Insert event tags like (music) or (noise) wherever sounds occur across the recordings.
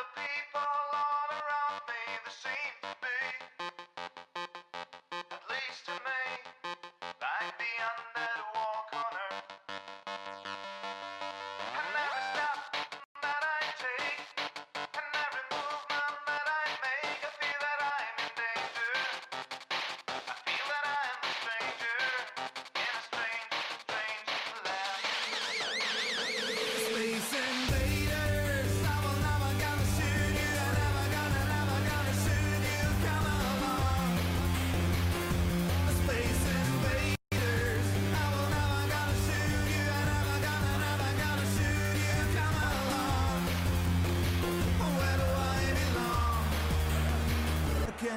the people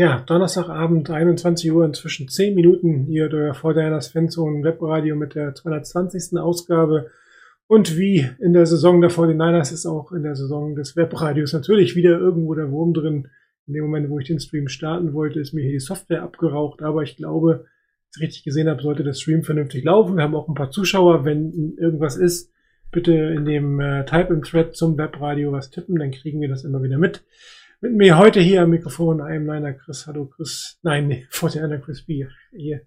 Ja, Donnerstagabend, 21 Uhr, inzwischen 10 Minuten. Ihr hört euer Vorderliners Fanzone Webradio mit der 220. Ausgabe. Und wie in der Saison der 49ers ist auch in der Saison des Webradios natürlich wieder irgendwo der Wurm drin. In dem Moment, wo ich den Stream starten wollte, ist mir hier die Software abgeraucht. Aber ich glaube, wenn ich richtig gesehen habe, sollte der Stream vernünftig laufen. Wir haben auch ein paar Zuschauer. Wenn irgendwas ist, bitte in dem äh, Type im Thread zum Webradio was tippen, dann kriegen wir das immer wieder mit. Mit mir heute hier am Mikrofon einem Liner Chris. Hallo Chris. Nein, nee, (laughs) vor der Chris B. Hier.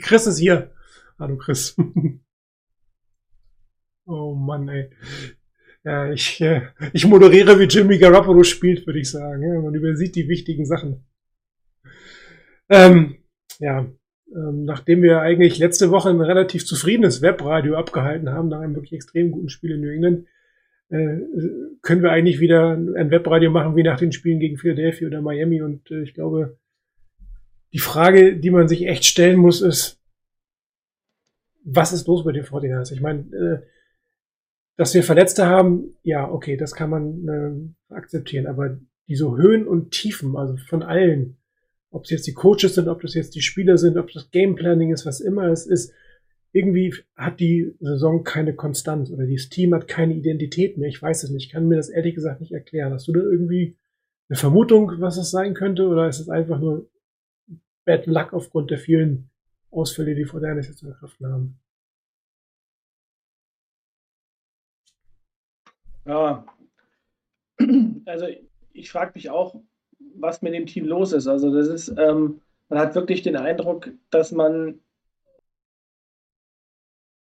Chris ist hier. Hallo Chris. (laughs) oh Mann, ey. Ja, ich, äh, ich moderiere, wie Jimmy Garoppolo spielt, würde ich sagen. Man übersieht die wichtigen Sachen. Ähm, ja, ähm, nachdem wir eigentlich letzte Woche ein relativ zufriedenes Webradio abgehalten haben, nach einem wirklich extrem guten Spiel in New England, können wir eigentlich wieder ein Webradio machen wie nach den Spielen gegen Philadelphia oder Miami. Und äh, ich glaube, die Frage, die man sich echt stellen muss, ist, was ist los bei den 49ers? Ich meine, äh, dass wir Verletzte haben, ja, okay, das kann man äh, akzeptieren, aber diese Höhen und Tiefen, also von allen, ob es jetzt die Coaches sind, ob das jetzt die Spieler sind, ob das Gameplanning ist, was immer es ist, irgendwie hat die Saison keine Konstanz oder dieses Team hat keine Identität mehr. Ich weiß es nicht. Ich kann mir das ehrlich gesagt nicht erklären. Hast du da irgendwie eine Vermutung, was es sein könnte, oder ist es einfach nur Bad Luck aufgrund der vielen Ausfälle, die vor der jetzt zu haben? Ja, also ich frage mich auch, was mit dem Team los ist. Also das ist, ähm, man hat wirklich den Eindruck, dass man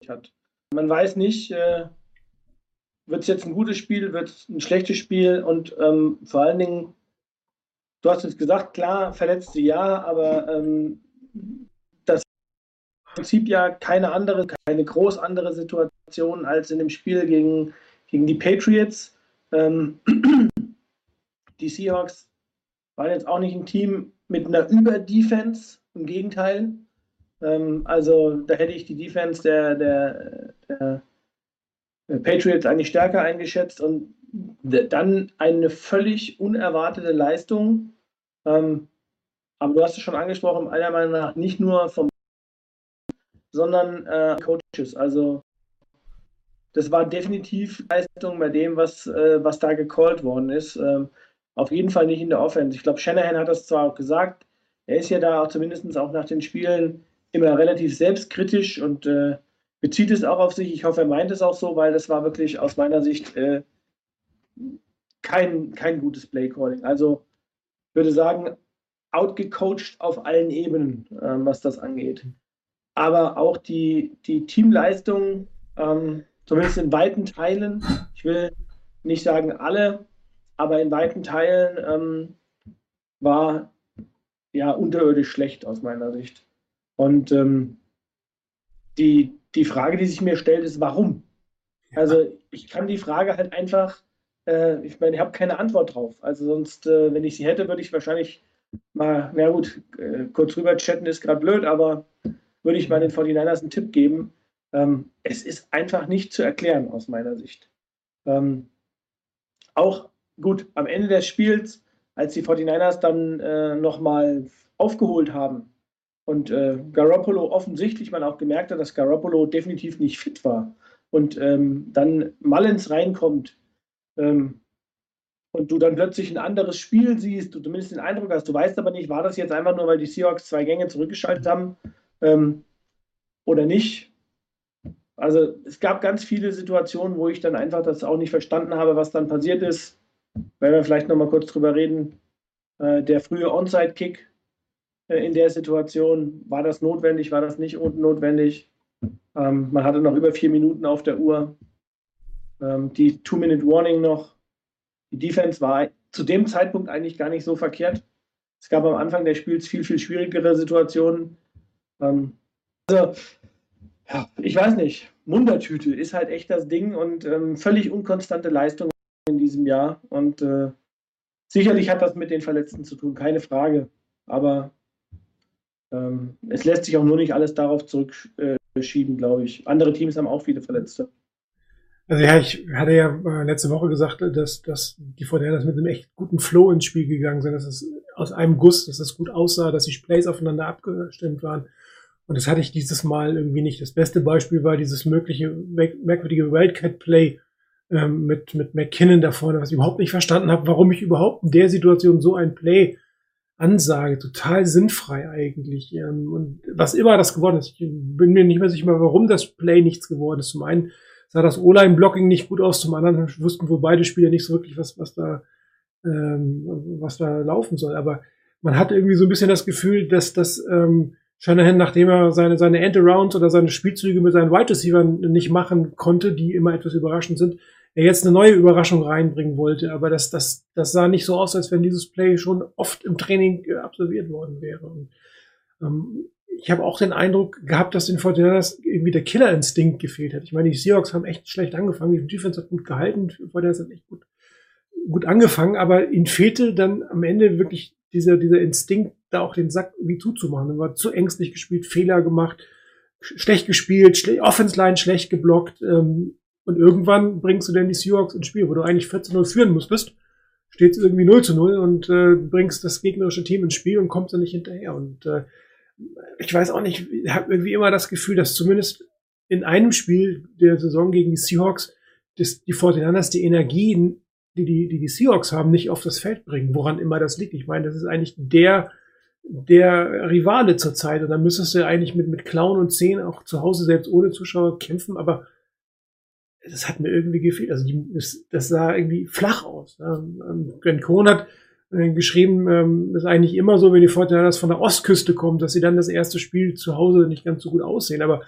hat. Man weiß nicht, äh, wird es jetzt ein gutes Spiel, wird es ein schlechtes Spiel und ähm, vor allen Dingen, du hast es gesagt, klar, verletzte ja, aber ähm, das Prinzip ja keine andere, keine groß andere Situation als in dem Spiel gegen, gegen die Patriots. Ähm, die Seahawks waren jetzt auch nicht ein Team mit einer Über-Defense, im Gegenteil. Ähm, also da hätte ich die Defense der, der, der Patriots eigentlich stärker eingeschätzt und dann eine völlig unerwartete Leistung. Ähm, aber du hast es schon angesprochen, meiner Meinung nach nicht nur vom, sondern äh, Coaches. Also das war definitiv Leistung bei dem, was, äh, was da gecallt worden ist. Ähm, auf jeden Fall nicht in der Offense. Ich glaube, Shanahan hat das zwar auch gesagt, er ist ja da auch zumindest auch nach den Spielen immer relativ selbstkritisch und äh, bezieht es auch auf sich. Ich hoffe, er meint es auch so, weil das war wirklich aus meiner Sicht äh, kein, kein gutes Playcalling. Also würde sagen, outgecoacht auf allen Ebenen, ähm, was das angeht. Aber auch die, die Teamleistung, ähm, zumindest in weiten Teilen, ich will nicht sagen alle, aber in weiten Teilen ähm, war ja unterirdisch schlecht aus meiner Sicht. Und ähm, die, die Frage, die sich mir stellt, ist, warum? Also ich kann die Frage halt einfach, äh, ich meine, ich habe keine Antwort drauf. Also sonst, äh, wenn ich sie hätte, würde ich wahrscheinlich mal, na gut, äh, kurz rüber chatten ist gerade blöd, aber würde ich mal den 49ers einen Tipp geben. Ähm, es ist einfach nicht zu erklären aus meiner Sicht. Ähm, auch gut, am Ende des Spiels, als die 49ers dann äh, nochmal aufgeholt haben, und äh, Garoppolo offensichtlich man auch gemerkt hat, dass Garoppolo definitiv nicht fit war. Und ähm, dann Mullins reinkommt ähm, und du dann plötzlich ein anderes Spiel siehst, du zumindest den Eindruck hast, du weißt aber nicht, war das jetzt einfach nur, weil die Seahawks zwei Gänge zurückgeschaltet haben ähm, oder nicht. Also es gab ganz viele Situationen, wo ich dann einfach das auch nicht verstanden habe, was dann passiert ist. Wenn wir vielleicht nochmal kurz drüber reden. Äh, der frühe Onside-Kick, in der Situation. War das notwendig, war das nicht notwendig? Ähm, man hatte noch über vier Minuten auf der Uhr. Ähm, die Two-Minute-Warning noch. Die Defense war zu dem Zeitpunkt eigentlich gar nicht so verkehrt. Es gab am Anfang des Spiels viel, viel schwierigere Situationen. Ähm, also, ja, ich weiß nicht. Mundertüte ist halt echt das Ding und ähm, völlig unkonstante Leistung in diesem Jahr. Und äh, sicherlich hat das mit den Verletzten zu tun, keine Frage. Aber ähm, es lässt sich auch nur nicht alles darauf zurückschieben, glaube ich. Andere Teams haben auch viele Verletzte. Also ja, ich hatte ja äh, letzte Woche gesagt, dass, dass die Fortinanders mit einem echt guten Flow ins Spiel gegangen sind, dass es aus einem Guss, dass das gut aussah, dass die Plays aufeinander abgestimmt waren. Und das hatte ich dieses Mal irgendwie nicht. Das beste Beispiel war dieses mögliche merkwürdige Wildcat-Play ähm, mit, mit McKinnon da vorne, was ich überhaupt nicht verstanden habe, warum ich überhaupt in der Situation so ein Play Ansage, total sinnfrei eigentlich. Und was immer das geworden ist, ich bin mir nicht mehr sicher, warum das Play nichts geworden ist. Zum einen sah das O-Line-Blocking nicht gut aus, zum anderen wussten wohl beide Spieler nicht so wirklich, was, was da, ähm, was da laufen soll. Aber man hat irgendwie so ein bisschen das Gefühl, dass das ähm, Shanahan, nachdem er seine, seine End-Arounds oder seine Spielzüge mit seinen Wide Receivers nicht machen konnte, die immer etwas überraschend sind, er jetzt eine neue Überraschung reinbringen wollte. Aber das, das, das sah nicht so aus, als wenn dieses Play schon oft im Training äh, absolviert worden wäre. Und, ähm, ich habe auch den Eindruck gehabt, dass den Fortinanders irgendwie der Killerinstinkt gefehlt hat. Ich meine, die Seahawks haben echt schlecht angefangen, die Defense hat gut gehalten, die Fortinanders hat echt gut, gut angefangen, aber ihnen fehlte dann am Ende wirklich dieser, dieser Instinkt, da auch den Sack irgendwie zuzumachen. Dann war zu ängstlich gespielt, Fehler gemacht, schlecht gespielt, schle Offense Line schlecht geblockt, ähm, und irgendwann bringst du dann die Seahawks ins Spiel, wo du eigentlich 14-0 führen musstest, steht es irgendwie 0 zu 0 und äh, bringst das gegnerische Team ins Spiel und kommst dann nicht hinterher. Und äh, ich weiß auch nicht, ich habe irgendwie immer das Gefühl, dass zumindest in einem Spiel der Saison gegen die Seahawks das, die Fortinanders die Energien, die, die die die Seahawks haben, nicht auf das Feld bringen, woran immer das liegt. Ich meine, das ist eigentlich der der Rivale zurzeit und dann müsstest du eigentlich mit mit Clown und Zehn auch zu Hause selbst ohne Zuschauer kämpfen, aber das hat mir irgendwie gefehlt. Also die, das, das sah irgendwie flach aus. Ähm, Glenn Cohn hat äh, geschrieben, ähm, ist eigentlich immer so, wenn die Fortinanders von der Ostküste kommen, dass sie dann das erste Spiel zu Hause nicht ganz so gut aussehen. Aber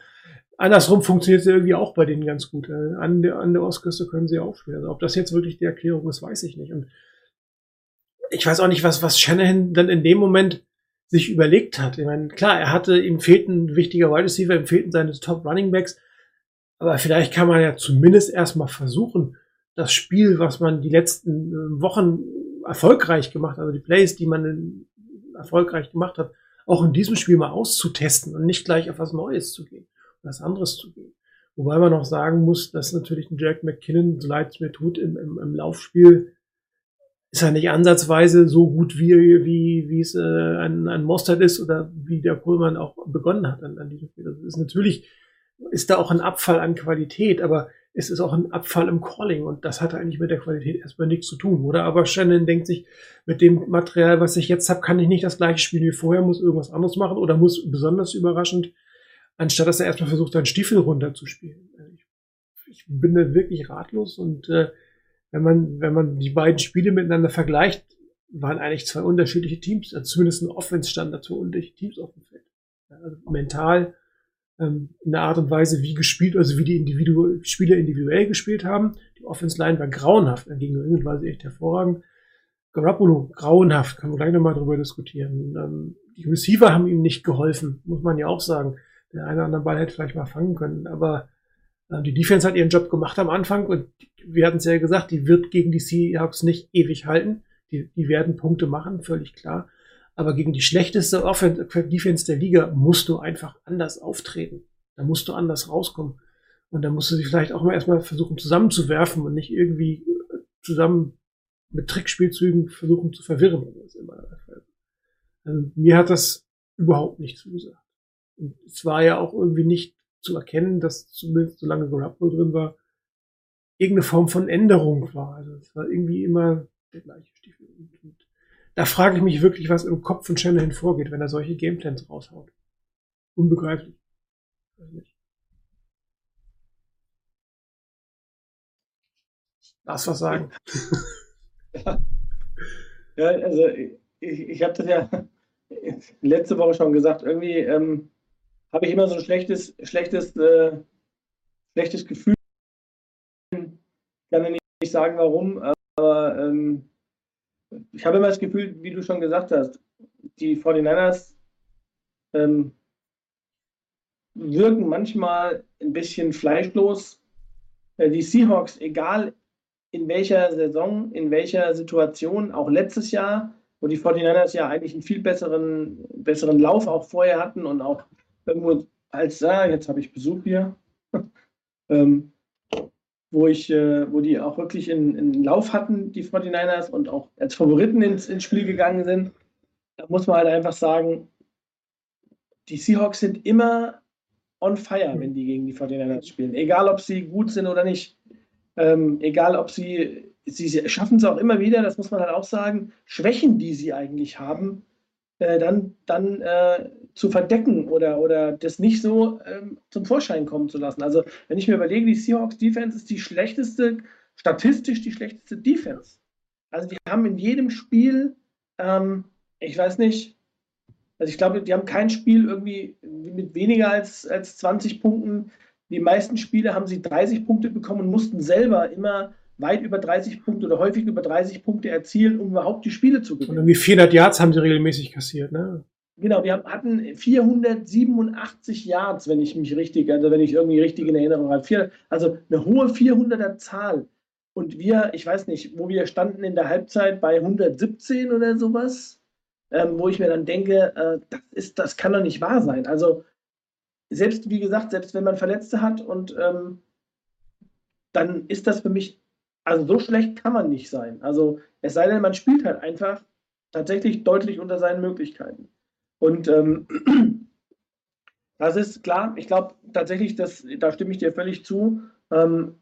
andersrum funktioniert es irgendwie auch bei denen ganz gut. Äh, an, der, an der Ostküste können sie auch spielen. Also ob das jetzt wirklich die Erklärung ist, weiß ich nicht. Und ich weiß auch nicht, was, was Shanahan dann in dem Moment sich überlegt hat. Ich meine, klar, er hatte, ihm fehlten wichtiger Wide Receiver, ihm fehlten seine Top Running Backs, aber vielleicht kann man ja zumindest erstmal versuchen, das Spiel, was man die letzten äh, Wochen erfolgreich gemacht, also die Plays, die man erfolgreich gemacht hat, auch in diesem Spiel mal auszutesten und nicht gleich auf was Neues zu gehen, was anderes zu gehen. Wobei man noch sagen muss, dass natürlich ein Jack McKinnon, so leid es mir tut, im, im, im Laufspiel ist er nicht ansatzweise so gut, wie, wie, wie es äh, ein, ein Mostert ist oder wie der Pullman auch begonnen hat an, an diesem Spiel. Das ist natürlich, ist da auch ein Abfall an Qualität, aber es ist auch ein Abfall im Calling und das hat eigentlich mit der Qualität erstmal nichts zu tun, oder? Aber Shannon denkt sich, mit dem Material, was ich jetzt habe, kann ich nicht das gleiche spielen wie vorher, muss irgendwas anderes machen oder muss besonders überraschend, anstatt dass er erstmal versucht, seinen Stiefel runterzuspielen. Ich, ich bin da wirklich ratlos und äh, wenn man, wenn man die beiden Spiele miteinander vergleicht, waren eigentlich zwei unterschiedliche Teams, also zumindest ein Offense-Standard, zwei unterschiedliche Teams auf dem Feld. Also mental, ähm, in der Art und Weise, wie gespielt, also wie die Individu Spieler individuell gespielt haben. Die Offense-Line war grauenhaft, dagegen England war sie echt hervorragend. Garoppolo, grauenhaft, können wir gleich nochmal drüber diskutieren. Ähm, die Receiver haben ihm nicht geholfen, muss man ja auch sagen. Der eine oder andere Ball hätte vielleicht mal fangen können, aber äh, die Defense hat ihren Job gemacht am Anfang und wir hatten es ja gesagt, die wird gegen die Seahawks nicht ewig halten. Die, die werden Punkte machen, völlig klar. Aber gegen die schlechteste Offense, Defense der Liga musst du einfach anders auftreten. Da musst du anders rauskommen. Und da musst du sie vielleicht auch mal erstmal versuchen zusammenzuwerfen und nicht irgendwie zusammen mit Trickspielzügen versuchen zu verwirren. Also, mir hat das überhaupt nicht zugesagt. Und es war ja auch irgendwie nicht zu erkennen, dass zumindest solange Garoppolo drin war, irgendeine Form von Änderung war. Also es war irgendwie immer der gleiche Stiefel. Und da frage ich mich wirklich, was im Kopf von Shanahan vorgeht, wenn er solche Gameplans raushaut. Unbegreiflich. Lass was sagen. (laughs) Ja, also ich, ich habe das ja (laughs) letzte Woche schon gesagt. Irgendwie ähm, habe ich immer so ein schlechtes, schlechtes, äh, schlechtes Gefühl. Ich kann ja nicht sagen, warum, aber ähm, ich habe immer das Gefühl, wie du schon gesagt hast, die 49ers ähm, wirken manchmal ein bisschen fleischlos. Äh, die Seahawks, egal in welcher Saison, in welcher Situation, auch letztes Jahr, wo die 49ers ja eigentlich einen viel besseren, besseren Lauf auch vorher hatten und auch irgendwo als, ah, jetzt habe ich Besuch hier, (laughs) ähm, wo ich, äh, wo die auch wirklich in, in Lauf hatten, die 49ers, und auch als Favoriten ins, ins Spiel gegangen sind, da muss man halt einfach sagen, die Seahawks sind immer on fire, wenn die gegen die 49ers spielen. Egal, ob sie gut sind oder nicht. Ähm, egal, ob sie, sie, schaffen es auch immer wieder, das muss man halt auch sagen, Schwächen, die sie eigentlich haben, äh, dann, dann äh, zu verdecken oder, oder das nicht so ähm, zum Vorschein kommen zu lassen. Also wenn ich mir überlege, die Seahawks Defense ist die schlechteste, statistisch die schlechteste Defense. Also die haben in jedem Spiel, ähm, ich weiß nicht, also ich glaube, die haben kein Spiel irgendwie mit weniger als, als 20 Punkten. Die meisten Spiele haben sie 30 Punkte bekommen und mussten selber immer weit über 30 Punkte oder häufig über 30 Punkte erzielen, um überhaupt die Spiele zu gewinnen. Und irgendwie 400 Yards haben sie regelmäßig kassiert, ne? Genau, wir hatten 487 Yards, wenn ich mich richtig, also wenn ich irgendwie richtig in Erinnerung habe. Also eine hohe 400er Zahl. Und wir, ich weiß nicht, wo wir standen in der Halbzeit bei 117 oder sowas, ähm, wo ich mir dann denke, äh, das, ist, das kann doch nicht wahr sein. Also selbst, wie gesagt, selbst wenn man Verletzte hat und ähm, dann ist das für mich also so schlecht kann man nicht sein. Also es sei denn, man spielt halt einfach tatsächlich deutlich unter seinen Möglichkeiten. Und ähm, (clears throat) das ist klar, ich glaube tatsächlich, das, da stimme ich dir völlig zu. Ähm,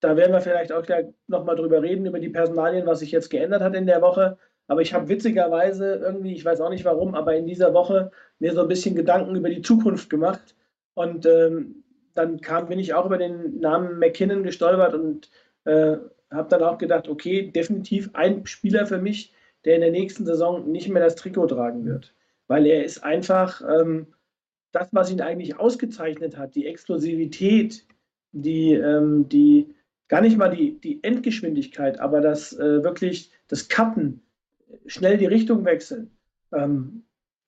da werden wir vielleicht auch gleich nochmal drüber reden, über die Personalien, was sich jetzt geändert hat in der Woche. Aber ich habe witzigerweise irgendwie, ich weiß auch nicht warum, aber in dieser Woche mir so ein bisschen Gedanken über die Zukunft gemacht. Und ähm, dann kam, bin ich auch über den Namen McKinnon gestolpert und äh, habe dann auch gedacht, okay, definitiv ein Spieler für mich, der in der nächsten Saison nicht mehr das Trikot tragen wird. Weil er ist einfach ähm, das, was ihn eigentlich ausgezeichnet hat, die Explosivität, die, ähm, die gar nicht mal die, die Endgeschwindigkeit, aber das äh, wirklich das Cutten, schnell die Richtung wechseln. Ähm,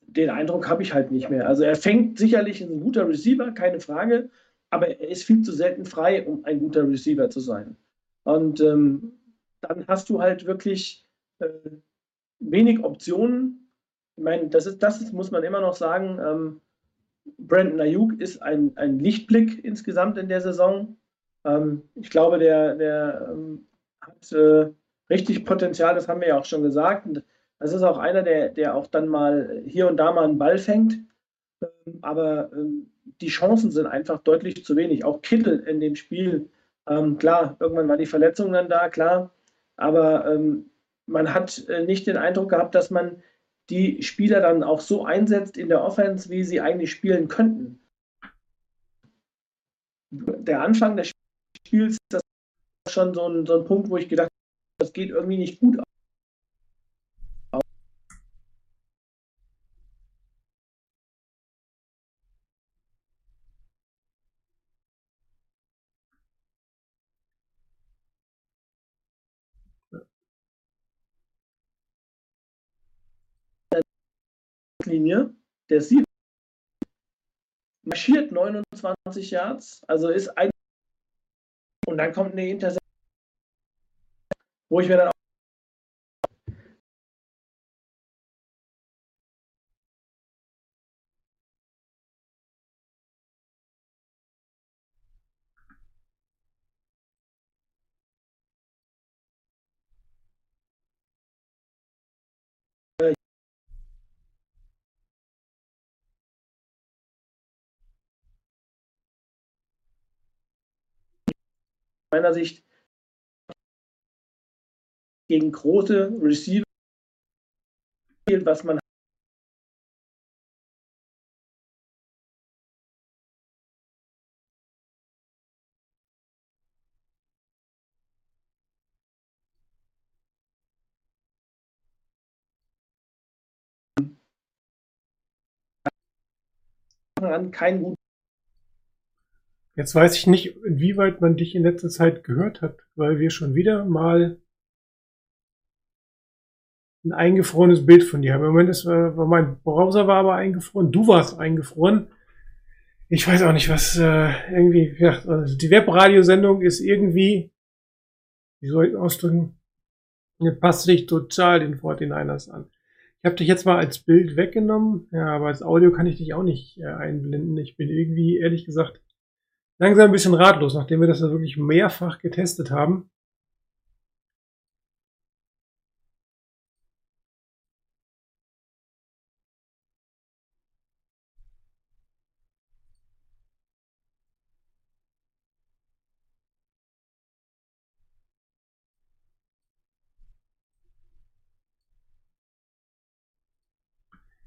den Eindruck habe ich halt nicht mehr. Also er fängt sicherlich ein guter Receiver, keine Frage, aber er ist viel zu selten frei, um ein guter Receiver zu sein. Und ähm, dann hast du halt wirklich äh, wenig Optionen. Ich meine, das ist, das ist, muss man immer noch sagen. Ähm, Brandon Ayuk ist ein, ein Lichtblick insgesamt in der Saison. Ähm, ich glaube, der, der ähm, hat äh, richtig Potenzial, das haben wir ja auch schon gesagt. Und das ist auch einer, der, der auch dann mal hier und da mal einen Ball fängt. Ähm, aber ähm, die Chancen sind einfach deutlich zu wenig. Auch Kittel in dem Spiel, ähm, klar, irgendwann war die Verletzung dann da, klar. Aber ähm, man hat äh, nicht den Eindruck gehabt, dass man die Spieler dann auch so einsetzt in der Offense, wie sie eigentlich spielen könnten. Der Anfang des Spiels, das schon so ein, so ein Punkt, wo ich gedacht habe, das geht irgendwie nicht gut Linie, der sieht, marschiert 29 Yards, also ist ein und dann kommt eine Interception, wo ich mir dann auch meiner Sicht gegen große Receiver, was man an keinen guten Jetzt weiß ich nicht, inwieweit man dich in letzter Zeit gehört hat, weil wir schon wieder mal ein eingefrorenes Bild von dir haben. Im Moment ist, äh, mein Browser war aber eingefroren, du warst eingefroren. Ich weiß auch nicht, was äh, irgendwie, ja, also die Webradiosendung ist irgendwie, wie soll ich ausdrücken, passt sich total den 49ers an. Ich habe dich jetzt mal als Bild weggenommen, ja, aber als Audio kann ich dich auch nicht äh, einblenden. Ich bin irgendwie, ehrlich gesagt, langsam ein bisschen ratlos, nachdem wir das ja wirklich mehrfach getestet haben.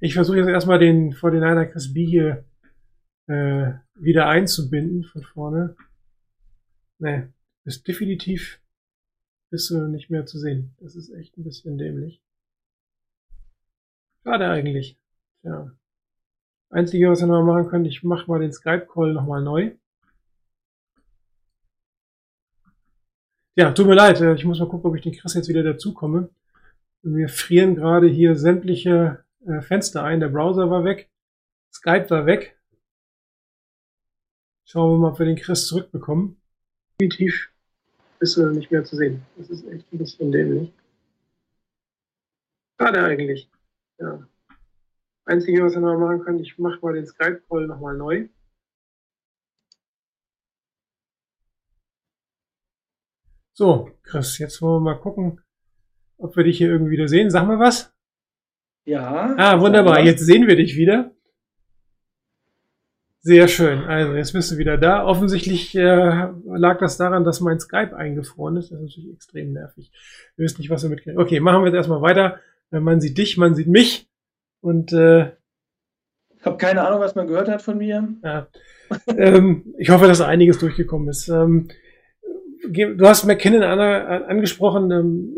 Ich versuche jetzt erstmal den vor den einer Chris B hier äh, wieder einzubinden von vorne. Nee, ist definitiv bist du nicht mehr zu sehen. Das ist echt ein bisschen dämlich. Schade eigentlich. Ja. Einzige, was wir noch machen können, ich mache mal den Skype-Call nochmal neu. Ja, tut mir leid, äh, ich muss mal gucken, ob ich den Chris jetzt wieder dazukomme. Wir frieren gerade hier sämtliche äh, Fenster ein. Der Browser war weg, Skype war weg. Schauen wir mal, ob wir den Chris zurückbekommen. Definitiv bist du nicht mehr zu sehen. Das ist echt ein bisschen dämlich. Schade eigentlich. Ja. Einzige, was wir noch machen können, ich mache mal den Skype-Call nochmal neu. So, Chris, jetzt wollen wir mal gucken, ob wir dich hier irgendwie wieder sehen. Sag mal was. Ja. Ah, wunderbar. Jetzt sehen wir dich wieder. Sehr schön. Also jetzt bist du wieder da. Offensichtlich äh, lag das daran, dass mein Skype eingefroren ist. Das ist natürlich extrem nervig. Wir wissen nicht, was wir mitkriegen. Okay, machen wir jetzt erstmal weiter. Äh, man sieht dich, man sieht mich. Und äh, Ich habe keine Ahnung, was man gehört hat von mir. Ja. ähm, ich hoffe, dass einiges durchgekommen ist. Ähm, du hast McKinnon an, angesprochen. Ähm,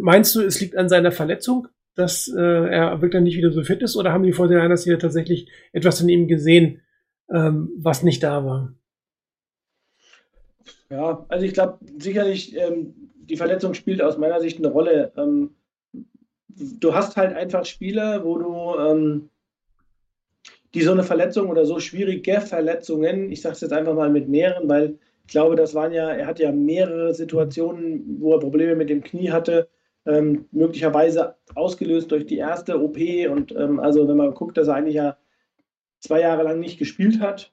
meinst du, es liegt an seiner Verletzung, dass äh, er wirklich nicht wieder so fit ist, oder haben die Fortinanders hier tatsächlich etwas in ihm gesehen, ähm, was nicht da war? Ja, also ich glaube sicherlich, ähm, die Verletzung spielt aus meiner Sicht eine Rolle. Ähm, du hast halt einfach Spieler, wo du ähm, die so eine Verletzung oder so schwierige Verletzungen, ich sage es jetzt einfach mal mit mehreren, weil ich glaube, das waren ja, er hat ja mehrere Situationen, wo er Probleme mit dem Knie hatte, ähm, möglicherweise ausgelöst durch die erste OP und ähm, also wenn man guckt, dass er eigentlich ja zwei Jahre lang nicht gespielt hat,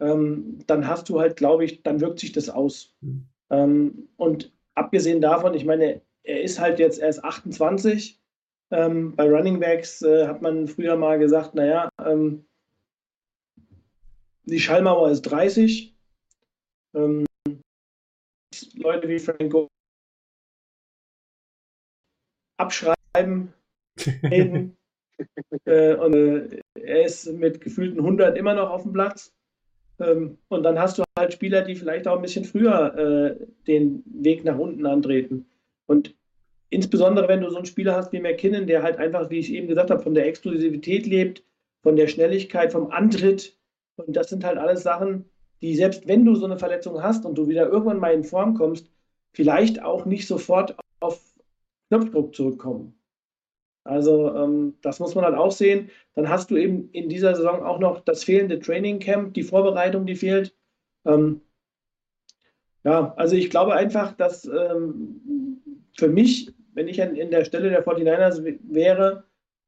ähm, dann hast du halt, glaube ich, dann wirkt sich das aus. Mhm. und abgesehen davon, ich meine, er ist halt jetzt erst 28. Ähm, bei Running Backs äh, hat man früher mal gesagt, naja, ähm, die Schallmauer ist 30. Ähm, Leute wie Franco abschreiben, (laughs) reden. äh, und äh, er ist mit gefühlten 100 immer noch auf dem Platz. Ähm, und dann hast du halt Spieler, die vielleicht auch ein bisschen früher äh, den Weg nach unten antreten. Und insbesondere, wenn du so einen Spieler hast wie McKinnon, der halt einfach, wie ich eben gesagt habe, von der Exklusivität lebt, von der Schnelligkeit, vom Antritt. Und das sind halt alles Sachen, die selbst wenn du so eine Verletzung hast und du wieder irgendwann mal in Form kommst, vielleicht auch nicht sofort auf Knopfdruck zurückkommen. Also ähm, das muss man halt auch sehen. Dann hast du eben in dieser Saison auch noch das fehlende Training Camp, die Vorbereitung, die fehlt. Ähm, ja, also ich glaube einfach, dass ähm, für mich, wenn ich an, in der Stelle der 49ers wäre,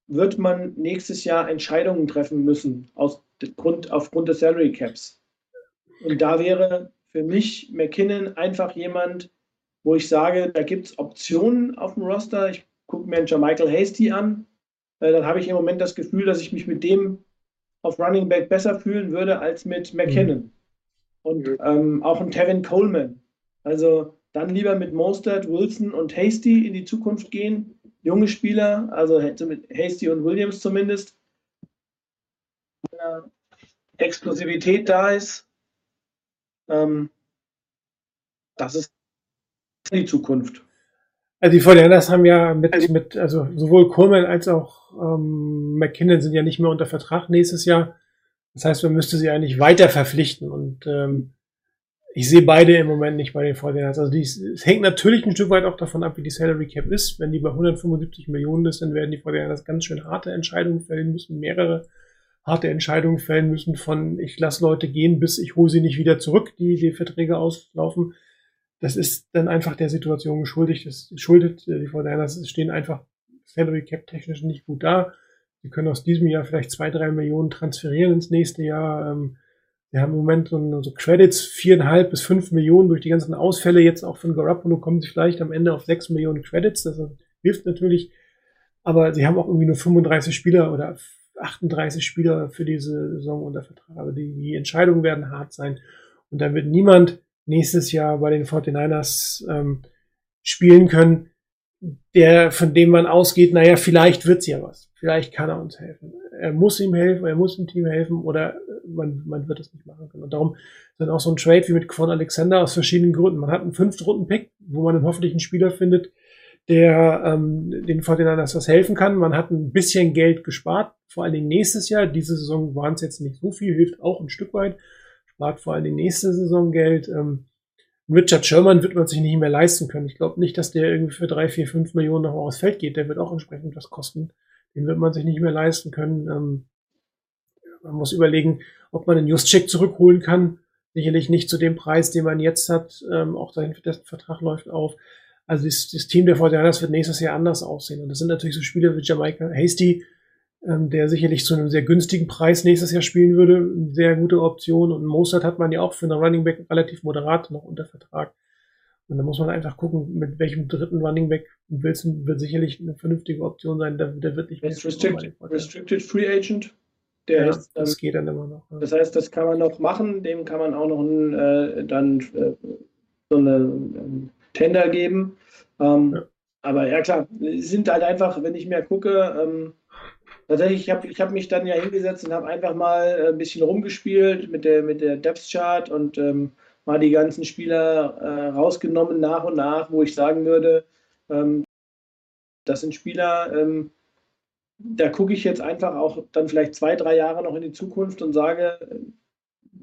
wird man nächstes Jahr Entscheidungen treffen müssen aus Grund, aufgrund des Salary Caps. Und da wäre für mich McKinnon einfach jemand, wo ich sage, da gibt es Optionen auf dem Roster. Ich gucke mir einen Jermichael Hasty an, äh, dann habe ich im Moment das Gefühl, dass ich mich mit dem auf Running Back besser fühlen würde als mit McKinnon. Mhm. Und ähm, auch ein Tevin Coleman. Also dann lieber mit Mostert, Wilson und Hasty in die Zukunft gehen. Junge Spieler, also mit Hasty und Williams zumindest. Explosivität da ist. Ähm, das ist die Zukunft. Also die Fortinanders haben ja mit, also, mit also sowohl Coleman als auch ähm, McKinnon sind ja nicht mehr unter Vertrag nächstes Jahr. Das heißt, man müsste sie eigentlich weiter verpflichten und ähm, ich sehe beide im Moment nicht bei den Fortinanders. Also es hängt natürlich ein Stück weit auch davon ab, wie die Salary Cap ist. Wenn die bei 175 Millionen ist, dann werden die Fortinanders ganz schön harte Entscheidungen fällen müssen, mehrere harte Entscheidungen fällen müssen von ich lasse Leute gehen, bis ich hole sie nicht wieder zurück, die die Verträge auslaufen das ist dann einfach der Situation geschuldet. Das schuldet äh, die Fortinanders stehen einfach Salary Cap technisch nicht gut da. Sie können aus diesem Jahr vielleicht zwei, drei Millionen transferieren ins nächste Jahr. Ähm, wir haben im Moment so, so Credits, viereinhalb bis fünf Millionen durch die ganzen Ausfälle jetzt auch von Garoppolo kommen sie vielleicht am Ende auf sechs Millionen Credits. Das hilft natürlich. Aber sie haben auch irgendwie nur 35 Spieler oder 38 Spieler für diese Saison unter Vertrag. Aber die, die Entscheidungen werden hart sein. Und da wird niemand nächstes Jahr bei den 49ers ähm, spielen können, der, von dem man ausgeht, naja, vielleicht wird's ja was. Vielleicht kann er uns helfen. Er muss ihm helfen, er muss dem Team helfen oder man, man wird es nicht machen können. Und darum dann auch so ein Trade wie mit Quan Alexander aus verschiedenen Gründen. Man hat einen fünften Runden Pick, wo man dann hoffentlich einen Spieler findet, der ähm, den 49ers was helfen kann. Man hat ein bisschen Geld gespart, vor allen Dingen nächstes Jahr. Diese Saison waren es jetzt nicht so viel, hilft auch ein Stück weit spart vor allem die nächste Saison Geld. Ähm, Richard Sherman wird man sich nicht mehr leisten können. Ich glaube nicht, dass der irgendwie für drei, vier, fünf Millionen noch aufs Feld geht. Der wird auch entsprechend was kosten. Den wird man sich nicht mehr leisten können. Ähm, man muss überlegen, ob man den Just-Check zurückholen kann. Sicherlich nicht zu dem Preis, den man jetzt hat. Ähm, auch sein Vertrag läuft auf. Also das, das Team der Fortinanders wird nächstes Jahr anders aussehen. Und das sind natürlich so Spieler wie Jamaica Hasty, ähm, der sicherlich zu einem sehr günstigen Preis nächstes Jahr spielen würde. Sehr gute Option. Und Mozart hat man ja auch für einen Running Back relativ moderat noch unter Vertrag. Und da muss man einfach gucken, mit welchem dritten Running Back Wilson wird sicherlich eine vernünftige Option sein. Der, der wird nicht mehr. Restricted, restricted Free Agent. Der ja, ist, das ähm, geht dann immer noch. Das heißt, das kann man noch machen. Dem kann man auch noch ein, äh, dann äh, so eine ähm, Tender geben. Ähm, ja. Aber ja klar, sind halt einfach, wenn ich mehr gucke, ähm, Tatsächlich, ich habe ich hab mich dann ja hingesetzt und habe einfach mal äh, ein bisschen rumgespielt mit der, mit der Depth Chart und ähm, mal die ganzen Spieler äh, rausgenommen nach und nach, wo ich sagen würde, ähm, das sind Spieler, ähm, da gucke ich jetzt einfach auch dann vielleicht zwei, drei Jahre noch in die Zukunft und sage,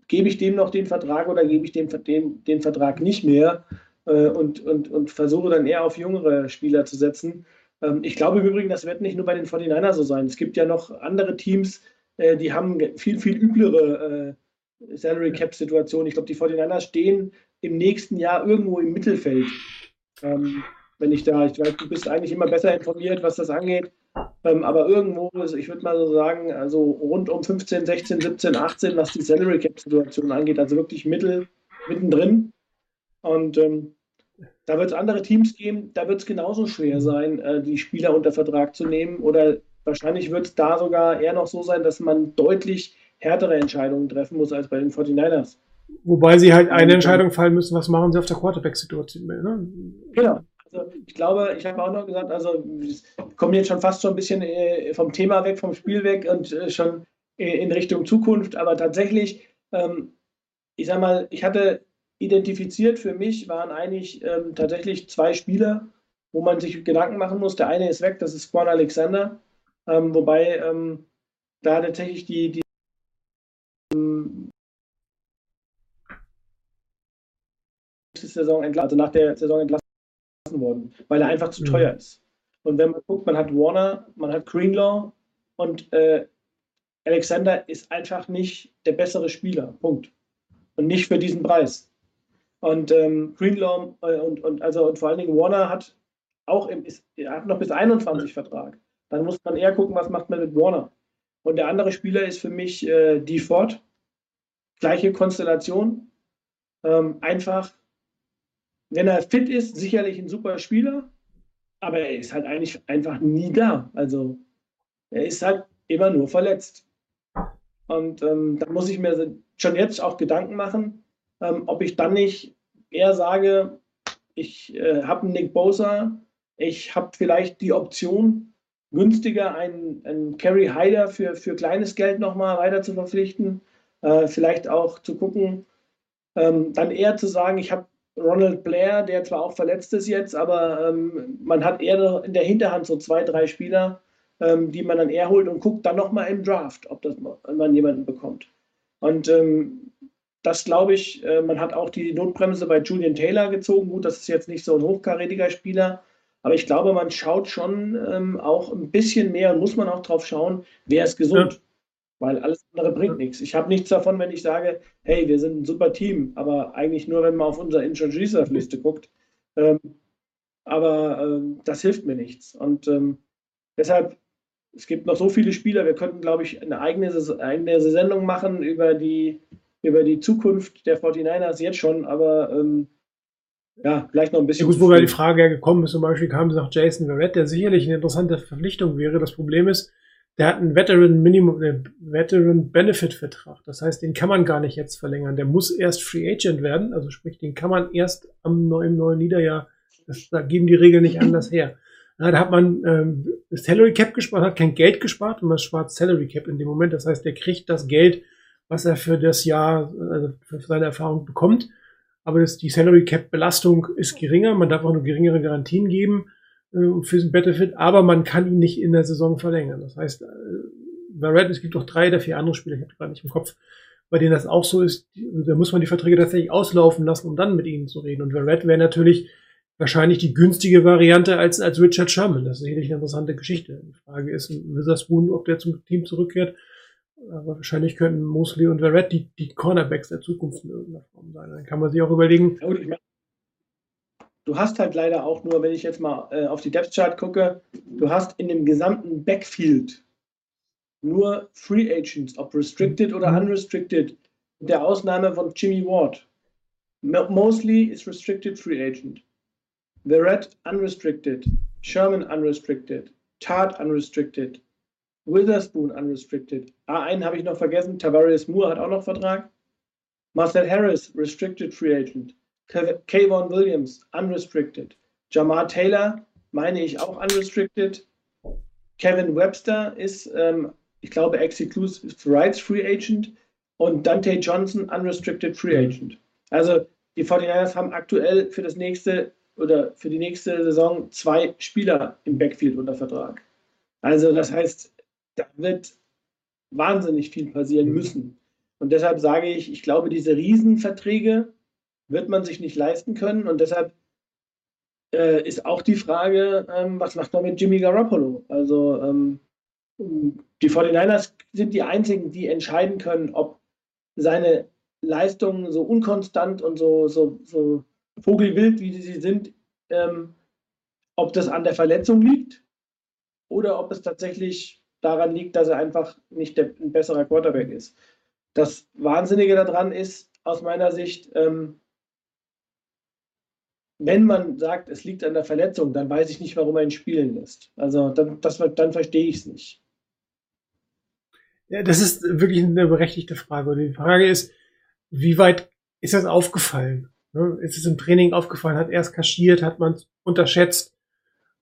gebe ich dem noch den Vertrag oder gebe ich dem, dem den Vertrag nicht mehr äh, und, und, und versuche dann eher auf jüngere Spieler zu setzen. Ähm, ich glaube im Übrigen, das wird nicht nur bei den 49ers so sein. Es gibt ja noch andere Teams, äh, die haben viel, viel üblere äh, Salary Cap Situationen. Ich glaube, die 49ers stehen im nächsten Jahr irgendwo im Mittelfeld. Ähm, wenn ich da, ich weiß, du bist eigentlich immer besser informiert, was das angeht. Ähm, aber irgendwo, ich würde mal so sagen, also rund um 15, 16, 17, 18, was die Salary Cap Situation angeht, also wirklich mittel, mittendrin. Und ähm, da wird es andere Teams geben, da wird es genauso schwer sein, äh, die Spieler unter Vertrag zu nehmen. Oder wahrscheinlich wird es da sogar eher noch so sein, dass man deutlich härtere Entscheidungen treffen muss als bei den 49ers. Wobei sie halt eine Entscheidung fallen müssen, was machen sie auf der Quarterback-Situation. Ne? Genau. Also ich glaube, ich habe auch noch gesagt, also wir kommen jetzt schon fast schon ein bisschen äh, vom Thema weg, vom Spiel weg und äh, schon in Richtung Zukunft. Aber tatsächlich, ähm, ich sag mal, ich hatte identifiziert für mich waren eigentlich ähm, tatsächlich zwei Spieler, wo man sich Gedanken machen muss. Der eine ist weg, das ist Quan Alexander, ähm, wobei ähm, da tatsächlich die, die Saison entlassen, also nach der Saison entlassen worden, weil er einfach zu mhm. teuer ist. Und wenn man guckt, man hat Warner, man hat Greenlaw und äh, Alexander ist einfach nicht der bessere Spieler. Punkt. Und nicht für diesen Preis. Und ähm, Greenlaw äh, und, und, also, und vor allen Dingen Warner hat auch im, ist, hat noch bis 21 Vertrag. Dann muss man eher gucken, was macht man mit Warner. Und der andere Spieler ist für mich äh, die Ford. Gleiche Konstellation. Ähm, einfach, wenn er fit ist, sicherlich ein super Spieler, aber er ist halt eigentlich einfach nie da. Also er ist halt immer nur verletzt. Und ähm, da muss ich mir schon jetzt auch Gedanken machen, ähm, ob ich dann nicht eher sage, ich äh, habe einen Nick Bosa, ich habe vielleicht die Option, günstiger einen, einen Kerry Hyder für, für kleines Geld nochmal weiter zu verpflichten, äh, vielleicht auch zu gucken, ähm, dann eher zu sagen, ich habe Ronald Blair, der zwar auch verletzt ist jetzt, aber ähm, man hat eher in der Hinterhand so zwei, drei Spieler, ähm, die man dann eher holt und guckt dann nochmal im Draft, ob das, man jemanden bekommt. Und ähm, das glaube ich, äh, man hat auch die Notbremse bei Julian Taylor gezogen. Gut, das ist jetzt nicht so ein hochkarätiger Spieler, aber ich glaube, man schaut schon ähm, auch ein bisschen mehr und muss man auch drauf schauen, wer ist gesund. Ja. Weil alles andere bringt ja. nichts. Ich habe nichts davon, wenn ich sage, hey, wir sind ein super Team, aber eigentlich nur, wenn man auf unsere Injured Reserve Liste guckt. Ähm, aber ähm, das hilft mir nichts. Und ähm, deshalb, es gibt noch so viele Spieler, wir könnten, glaube ich, eine eigene, eigene Sendung machen über die über die Zukunft der 49ers jetzt schon, aber ähm, ja, vielleicht noch ein bisschen. Ja, gut, wobei die Frage ja gekommen ist, zum Beispiel kam es nach Jason Verrett, der sicherlich eine interessante Verpflichtung wäre. Das Problem ist, der hat einen Veteran Minimum, äh, Veteran Benefit Vertrag. Das heißt, den kann man gar nicht jetzt verlängern. Der muss erst Free Agent werden. Also sprich, den kann man erst am neuen, neuen Niederjahr, das, da geben die Regeln nicht anders her. Ja, da hat man ähm, Salary Cap gespart, hat kein Geld gespart und man spart Salary Cap in dem Moment. Das heißt, der kriegt das Geld, was er für das Jahr, also für seine Erfahrung bekommt. Aber das, die Salary Cap Belastung ist geringer. Man darf auch nur geringere Garantien geben äh, für den Benefit, aber man kann ihn nicht in der Saison verlängern. Das heißt, äh, Red, es gibt doch drei oder vier andere Spieler, ich habe gerade nicht im Kopf, bei denen das auch so ist. Da muss man die Verträge tatsächlich auslaufen lassen, um dann mit ihnen zu reden. Und Red wäre natürlich wahrscheinlich die günstige Variante als, als Richard Sherman. Das ist sicherlich eine interessante Geschichte. Die Frage ist, Witherspoon, ob der zum Team zurückkehrt aber wahrscheinlich könnten Mosley und Verrett die, die Cornerbacks der Zukunft in irgendeiner Form sein. Dann kann man sich auch überlegen. Du hast halt leider auch nur, wenn ich jetzt mal äh, auf die Depth Chart gucke, du hast in dem gesamten Backfield nur Free Agents, ob restricted oder mhm. unrestricted, mit der Ausnahme von Jimmy Ward. Mosley ist restricted Free Agent. Verrett unrestricted. Sherman unrestricted. Tart unrestricted. Witherspoon unrestricted. A1 habe ich noch vergessen. Tavarius Moore hat auch noch Vertrag. Marcel Harris, restricted free agent. Kayvon Williams, unrestricted. Jamar Taylor, meine ich auch unrestricted. Kevin Webster ist, ähm, ich glaube, Exclusive Rights Free Agent und Dante Johnson Unrestricted Free Agent. Also die 49ers haben aktuell für das nächste oder für die nächste Saison zwei Spieler im Backfield unter Vertrag. Also das heißt, da wird wahnsinnig viel passieren müssen. Und deshalb sage ich, ich glaube, diese Riesenverträge wird man sich nicht leisten können. Und deshalb äh, ist auch die Frage, ähm, was macht man mit Jimmy Garoppolo? Also ähm, die 49ers sind die einzigen, die entscheiden können, ob seine Leistungen so unkonstant und so, so, so vogelwild, wie sie sind, ähm, ob das an der Verletzung liegt oder ob es tatsächlich daran liegt, dass er einfach nicht der, ein besserer Quarterback ist. Das Wahnsinnige daran ist, aus meiner Sicht, ähm, wenn man sagt, es liegt an der Verletzung, dann weiß ich nicht, warum er ihn spielen lässt. Also dann, das, dann verstehe ich es nicht. Ja, das ist wirklich eine berechtigte Frage. Und die Frage ist, wie weit ist das aufgefallen? Ne? Ist es im Training aufgefallen? Hat er es kaschiert? Hat man es unterschätzt?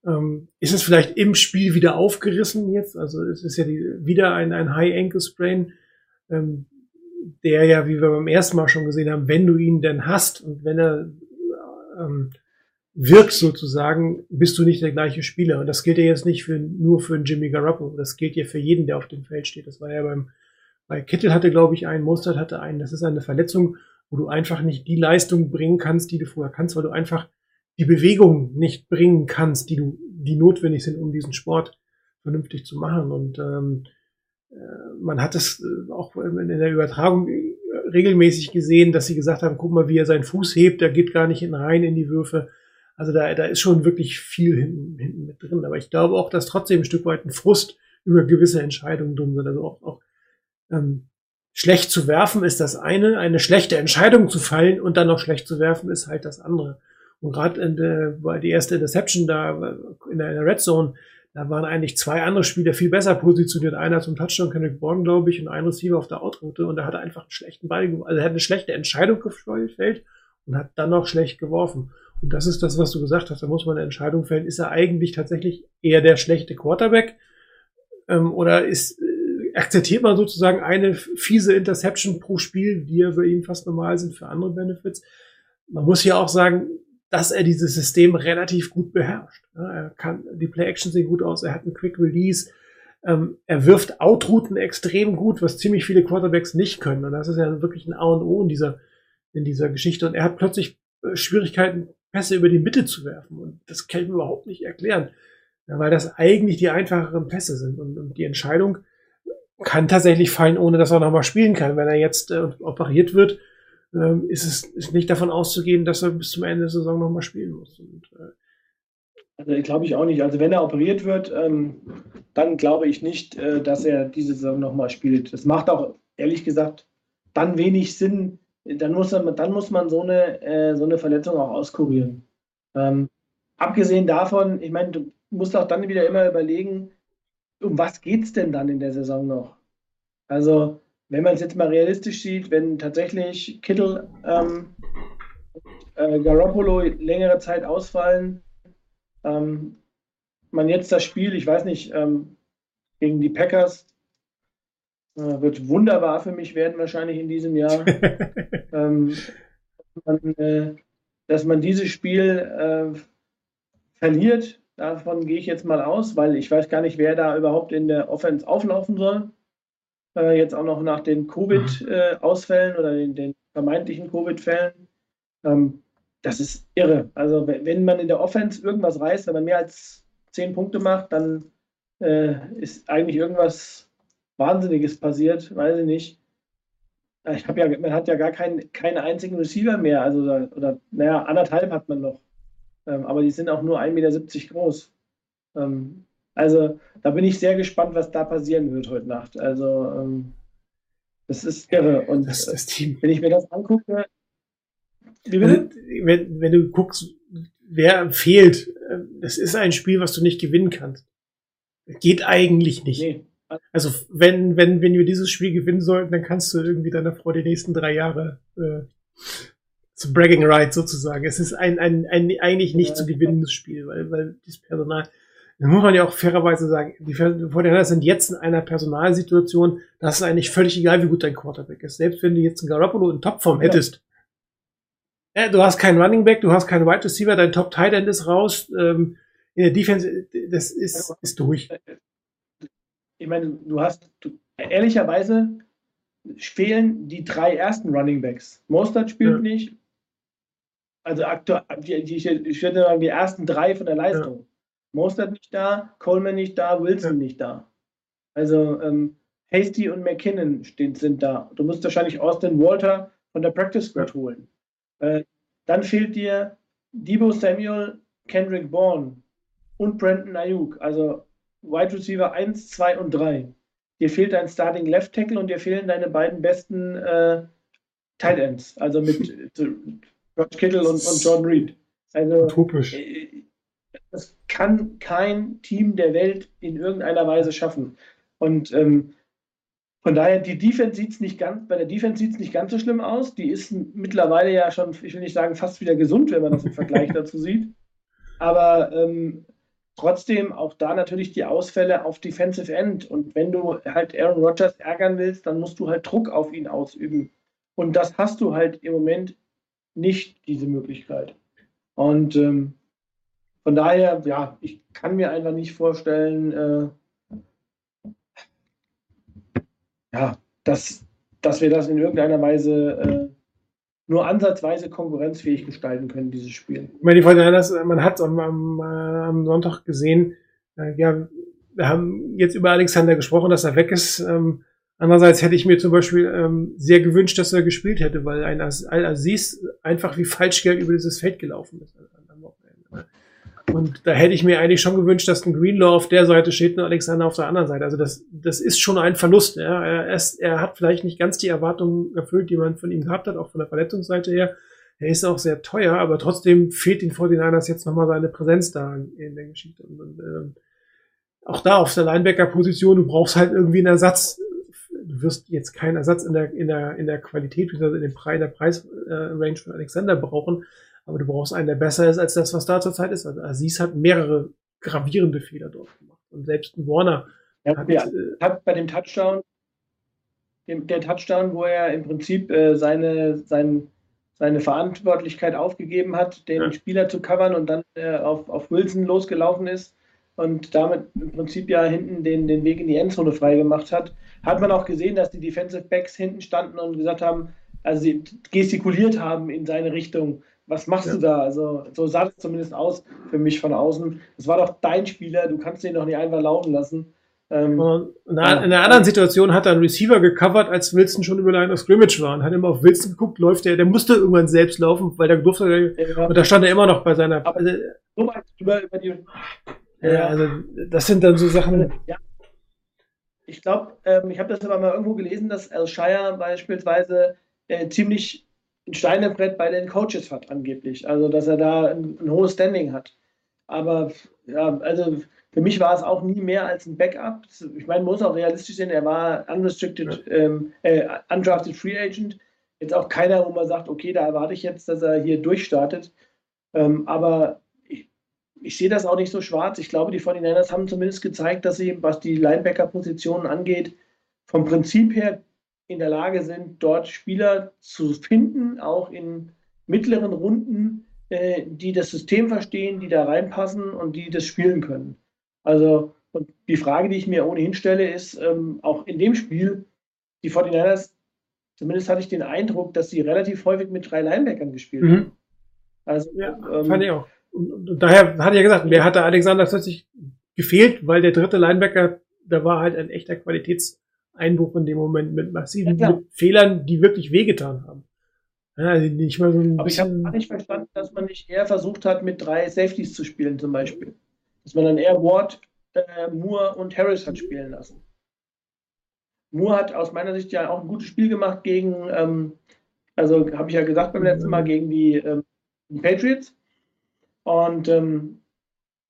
Ähm, ist es vielleicht im Spiel wieder aufgerissen jetzt? Also es ist ja die, wieder ein, ein High Ankle Sprain, ähm, der ja, wie wir beim ersten Mal schon gesehen haben, wenn du ihn denn hast und wenn er ähm, wirkt sozusagen, bist du nicht der gleiche Spieler. Und das gilt ja jetzt nicht für, nur für einen Jimmy Garoppolo. Das gilt ja für jeden, der auf dem Feld steht. Das war ja beim, bei Kittel hatte, glaube ich, einen, Mostert hatte einen. Das ist eine Verletzung, wo du einfach nicht die Leistung bringen kannst, die du vorher kannst, weil du einfach die Bewegung nicht bringen kannst, die du, die notwendig sind, um diesen Sport vernünftig zu machen. Und ähm, äh, man hat es äh, auch in der Übertragung regelmäßig gesehen, dass sie gesagt haben, guck mal, wie er seinen Fuß hebt, der geht gar nicht in rein in die Würfe. Also da, da ist schon wirklich viel hinten, hinten mit drin. Aber ich glaube auch, dass trotzdem ein Stück weit ein Frust über gewisse Entscheidungen drin sind. Also auch, auch ähm, schlecht zu werfen ist das eine, eine schlechte Entscheidung zu fallen und dann noch schlecht zu werfen ist halt das andere. Und gerade bei die erste Interception da in der, in der Red Zone, da waren eigentlich zwei andere Spieler viel besser positioniert. Einer zum Touchdown, Kendrick Bourne, glaube ich, und ein Receiver auf der Outroute. Und er hatte einfach einen schlechten Ball, also er hat eine schlechte Entscheidung gefällt und hat dann noch schlecht geworfen. Und das ist das, was du gesagt hast. Da muss man eine Entscheidung fällen. Ist er eigentlich tatsächlich eher der schlechte Quarterback? Ähm, oder ist, äh, akzeptiert man sozusagen eine fiese Interception pro Spiel, die ja für ihn fast normal sind, für andere Benefits? Man muss ja auch sagen, dass er dieses System relativ gut beherrscht. Er kann, die Play-Action sehen gut aus, er hat einen Quick Release, ähm, er wirft Outrouten extrem gut, was ziemlich viele Quarterbacks nicht können. Und das ist ja wirklich ein A und O in dieser, in dieser Geschichte. Und er hat plötzlich äh, Schwierigkeiten, Pässe über die Mitte zu werfen. Und das kann ich mir überhaupt nicht erklären, weil das eigentlich die einfacheren Pässe sind. Und, und die Entscheidung kann tatsächlich fallen, ohne dass er nochmal spielen kann. Wenn er jetzt äh, operiert wird, ähm, ist es ist nicht davon auszugehen, dass er bis zum Ende der Saison nochmal spielen muss. Und, äh, also glaube ich auch nicht. Also wenn er operiert wird, ähm, dann glaube ich nicht, äh, dass er diese Saison nochmal spielt. Das macht auch, ehrlich gesagt, dann wenig Sinn. Dann muss, er, dann muss man so eine, äh, so eine Verletzung auch auskurieren. Ähm, abgesehen davon, ich meine, du musst auch dann wieder immer überlegen, um was geht es denn dann in der Saison noch? Also wenn man es jetzt mal realistisch sieht, wenn tatsächlich Kittel ähm, äh, Garoppolo längere Zeit ausfallen, ähm, man jetzt das Spiel, ich weiß nicht, ähm, gegen die Packers äh, wird wunderbar für mich werden, wahrscheinlich in diesem Jahr. (laughs) ähm, man, äh, dass man dieses Spiel äh, verliert, davon gehe ich jetzt mal aus, weil ich weiß gar nicht, wer da überhaupt in der Offense auflaufen soll äh, jetzt auch noch nach den Covid-Ausfällen äh, oder den, den vermeintlichen Covid-Fällen. Ähm, das ist irre. Also wenn man in der Offense irgendwas reißt, wenn man mehr als zehn Punkte macht, dann äh, ist eigentlich irgendwas Wahnsinniges passiert, weiß ich nicht. Äh, ich ja, man hat ja gar keinen, keinen einzigen Receiver mehr, also oder naja, anderthalb hat man noch. Ähm, aber die sind auch nur 1,70 Meter groß. Ähm, also da bin ich sehr gespannt, was da passieren wird heute Nacht. Also ähm, das ist irre. Und das, das wenn ich mir das angucke, also, wenn, wenn du guckst, wer fehlt, äh, das ist ein Spiel, was du nicht gewinnen kannst. Geht eigentlich nicht. Nee. Also wenn, wenn, wenn wir dieses Spiel gewinnen sollten, dann kannst du irgendwie deiner Frau die nächsten drei Jahre äh, zu Bragging Right sozusagen. Es ist ein, ein, ein eigentlich nicht ja. zu gewinnendes Spiel, weil, weil das Personal Das muss man ja auch fairerweise sagen. Die 49ers sind jetzt in einer Personalsituation, das ist eigentlich völlig egal, wie gut dein Quarterback ist. Selbst wenn du jetzt einen Garoppolo in Topform hättest, ja. äh, du hast keinen Running Back, du hast keinen Wide Receiver, dein Top Tight End ist raus, ähm, in der Defense, das ist, ist durch. Ich meine, du hast, du, ehrlicherweise fehlen die drei ersten Running Backs. Mostert spielt ja. nicht. Also aktuell, die, ich würde sagen, die ersten drei von der Leistung. Ja. Mostert nicht da, Coleman nicht da, Wilson nicht da. Also ähm, Hasty und McKinnon stehen, sind da. Du musst wahrscheinlich Austin Walter von der Practice Squad holen. Äh, dann fehlt dir Debo Samuel, Kendrick Bourne und Brandon Ayuk. Also Wide Receiver 1, 2 und 3. Dir fehlt dein Starting Left Tackle und dir fehlen deine beiden besten äh, Tight Ends. Also mit (laughs) George Kittle und, und John Reed. Also, Utopisch. Äh, das kann kein Team der Welt in irgendeiner Weise schaffen. Und ähm, von daher, die Defense sieht es nicht ganz, bei der Defense sieht es nicht ganz so schlimm aus. Die ist mittlerweile ja schon, ich will nicht sagen, fast wieder gesund, wenn man das im Vergleich dazu sieht. Aber ähm, trotzdem auch da natürlich die Ausfälle auf Defensive End. Und wenn du halt Aaron Rodgers ärgern willst, dann musst du halt Druck auf ihn ausüben. Und das hast du halt im Moment nicht, diese Möglichkeit. Und ähm, von daher, ja, ich kann mir einfach nicht vorstellen, äh, ja, dass, dass wir das in irgendeiner Weise äh, nur ansatzweise konkurrenzfähig gestalten können, dieses Spiel. Ich meine, die Fortinanders, man hat es am, am, am, Sonntag gesehen, äh, ja, wir haben jetzt über Alexander gesprochen, dass er weg ist. Ähm, andererseits hätte ich mir zum Beispiel ähm, sehr gewünscht, dass er gespielt hätte, weil ein Al-Aziz einfach wie Falschgeld über dieses Feld gelaufen ist. Und da hätte ich mir eigentlich schon gewünscht, dass ein Greenlaw auf der Seite steht und Alexander auf der anderen Seite. Also das, das ist schon ein Verlust. Ja. Er, ist, er hat vielleicht nicht ganz die Erwartungen erfüllt, die man von ihm gehabt hat, auch von der Verletzungsseite her. Er ist auch sehr teuer, aber trotzdem fehlt den 49ers jetzt nochmal seine Präsenz da in der Geschichte. Und, und ähm, auch da auf der Linebacker-Position, du brauchst halt irgendwie einen Ersatz. Du wirst jetzt keinen Ersatz in der, in der, in der Qualität, in dem Preis, der Preisrange von Alexander brauchen. Aber du brauchst einen, der besser ist als das, was da zurzeit ist. Also Aziz hat mehrere gravierende Fehler dort gemacht. Und selbst ein Warner ja, hat, ja, äh, hat bei dem Touchdown, dem, der Touchdown, wo er im Prinzip äh, seine, sein, seine Verantwortlichkeit aufgegeben hat, den ja. Spieler zu covern und dann äh, auf, auf Wilson losgelaufen ist und damit im Prinzip ja hinten den, den Weg in die Endzone frei gemacht hat, hat man auch gesehen, dass die Defensive Backs hinten standen und gesagt haben, also sie gestikuliert haben in seine Richtung was machst ja. du da? Also, so sah es zumindest aus für mich von außen. Das war doch dein Spieler, du kannst den doch nicht einfach laufen lassen. Ähm, in, einer, in einer anderen Situation hat er einen Receiver gecovert, als Wilson schon über Line of Scrimmage war und hat immer auf Wilson geguckt, läuft der, der musste irgendwann selbst laufen, weil der durfte, ja. und da stand er immer noch bei seiner. Aber also, so weit über, über die. Ja, also das sind dann so Sachen. Ja. Ich glaube, ähm, ich habe das aber mal irgendwo gelesen, dass Al Shire beispielsweise äh, ziemlich ein Steinebrett bei den Coaches hat, angeblich. Also, dass er da ein, ein hohes Standing hat. Aber ja, also für mich war es auch nie mehr als ein Backup. Ich meine, muss auch realistisch sein, er war unrestricted, ja. ähm, äh, undrafted Free Agent. Jetzt auch keiner, wo man sagt, okay, da erwarte ich jetzt, dass er hier durchstartet. Ähm, aber ich, ich, sehe das auch nicht so schwarz. Ich glaube, die 49ers haben zumindest gezeigt, dass sie, was die Linebacker-Positionen angeht, vom Prinzip her in der Lage sind, dort Spieler zu finden, auch in mittleren Runden, äh, die das System verstehen, die da reinpassen und die das spielen können. Also, und die Frage, die ich mir ohnehin stelle, ist, ähm, auch in dem Spiel, die 49ers, zumindest hatte ich den Eindruck, dass sie relativ häufig mit drei Linebackern gespielt mhm. haben. Also, ja, ähm, fand ich auch. Und, und daher hatte ich ja gesagt, mir hatte Alexander plötzlich gefehlt, weil der dritte Linebacker, da war halt ein echter Qualitäts- Einbruch in dem Moment mit massiven ja, mit Fehlern, die wirklich wehgetan haben. Ja, also nicht mal so ein Aber ich habe nicht verstanden, dass man nicht eher versucht hat, mit drei Safeties zu spielen, zum Beispiel. Dass man dann eher Ward, äh, Moore und Harris hat spielen lassen. Moore hat aus meiner Sicht ja auch ein gutes Spiel gemacht gegen, ähm, also habe ich ja gesagt beim letzten Mal, gegen die, ähm, die Patriots. Und ähm,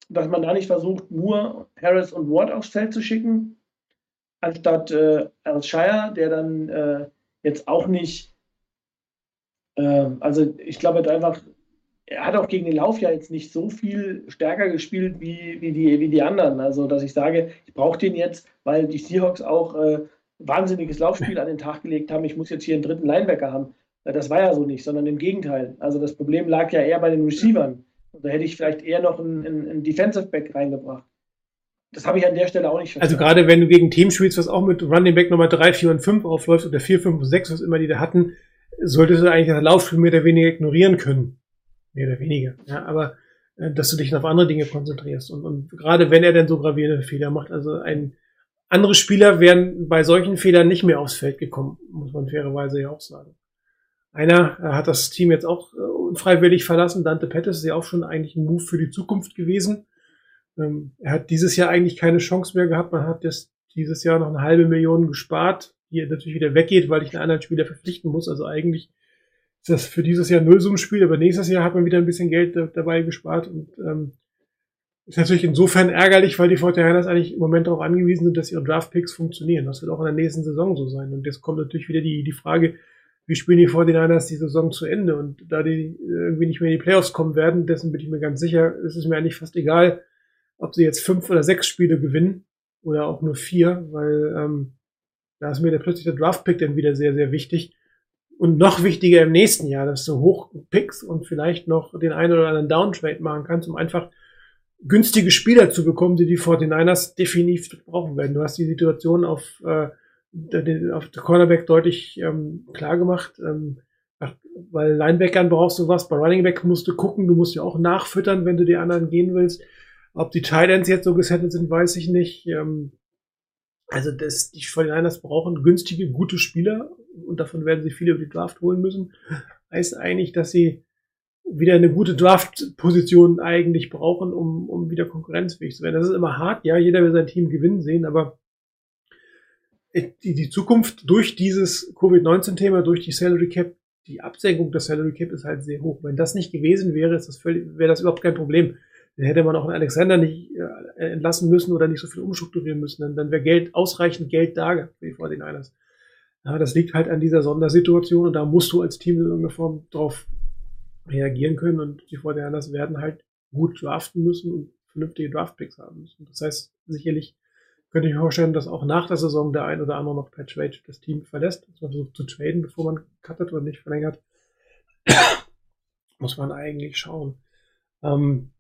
dass man da nicht versucht, Moore, Harris und Ward aufs Feld zu schicken, anstatt äh, Al Shire, der dann äh, jetzt auch nicht, äh, also ich glaube, hat einfach er hat auch gegen den Lauf ja jetzt nicht so viel stärker gespielt wie, wie, die, wie die anderen. Also, dass ich sage, ich brauche den jetzt, weil die Seahawks auch äh, wahnsinniges Laufspiel an den Tag gelegt haben. Ich muss jetzt hier einen dritten Linebacker haben. Äh, das war ja so nicht, sondern im Gegenteil. Also, das Problem lag ja eher bei den Receivern. Da hätte ich vielleicht eher noch einen, einen Defensive Back reingebracht. Das habe ich an der Stelle auch nicht verstanden. Also gerade wenn du gegen Team spielst, was auch mit Running Back Nummer 3, 4 und 5 aufläuft oder 4, 5 und 6, was immer die da hatten, solltest du eigentlich das Laufspiel mehr oder weniger ignorieren können mehr oder weniger. Ja, aber äh, dass du dich auf andere Dinge konzentrierst. Und, und gerade wenn er dann so gravierende Fehler macht, also ein andere Spieler wären bei solchen Fehlern nicht mehr aufs Feld gekommen, muss man fairerweise ja auch sagen. Einer äh, hat das Team jetzt auch äh, unfreiwillig verlassen. Dante Pettis ist ja auch schon eigentlich ein Move für die Zukunft gewesen. Ähm, er hat dieses Jahr eigentlich keine Chance mehr gehabt. Man hat das dieses Jahr noch eine halbe Million gespart, die natürlich wieder weggeht, weil ich einen anderen Spieler verpflichten muss. Also eigentlich ist das für dieses Jahr Nullsummenspiel, aber nächstes Jahr hat man wieder ein bisschen Geld dabei gespart und ähm, ist natürlich insofern ärgerlich, weil die Fortinanders eigentlich im Moment darauf angewiesen sind, dass ihre Draftpicks funktionieren. Das wird auch in der nächsten Saison so sein. Und jetzt kommt natürlich wieder die, die Frage, wie spielen die Fortinanders die Saison zu Ende? Und da die irgendwie nicht mehr in die Playoffs kommen werden, dessen bin ich mir ganz sicher, ist es mir eigentlich fast egal, ob sie jetzt fünf oder sechs Spiele gewinnen oder auch nur vier, weil ähm, da ist mir der plötzlich der Draftpick dann wieder sehr, sehr wichtig. Und noch wichtiger im nächsten Jahr, dass du hoch pickst und vielleicht noch den einen oder anderen Downtrade machen kannst, um einfach günstige Spieler zu bekommen, die die 49ers definitiv brauchen werden. Du hast die Situation auf, äh, auf der Cornerback deutlich ähm, klar gemacht. Ähm, weil Linebackern brauchst du was, bei Running Back musst du gucken, du musst ja auch nachfüttern, wenn du die anderen gehen willst. Ob die Titans jetzt so gesettet sind, weiß ich nicht. Ähm, also das, die 49ers brauchen günstige, gute Spieler und davon werden sie viele über die Draft holen müssen. Heißt eigentlich, dass sie wieder eine gute Draft-Position eigentlich brauchen, um, um wieder konkurrenzfähig zu werden. Das ist immer hart, ja, jeder will sein Team gewinnen sehen, aber die, die Zukunft durch dieses Covid-19-Thema, durch die Salary Cap, die Absenkung der Salary Cap ist halt sehr hoch. Wenn das nicht gewesen wäre, wäre das überhaupt kein Problem hätte man auch einen Alexander nicht äh, entlassen müssen oder nicht so viel umstrukturieren müssen. Dann, dann wäre Geld, ausreichend Geld da für die 49ers. Ja, das liegt halt an dieser Sondersituation und da musst du als Team in irgendeiner Form drauf reagieren können und die 49ers werden halt gut draften müssen und vernünftige Draftpicks haben müssen. Das heißt, sicherlich könnte ich mir vorstellen, dass auch nach der Saison der ein oder andere noch per Trade das Team verlässt, man versucht zu traden, bevor man cuttet oder nicht verlängert. (coughs) Muss man eigentlich schauen. Ähm,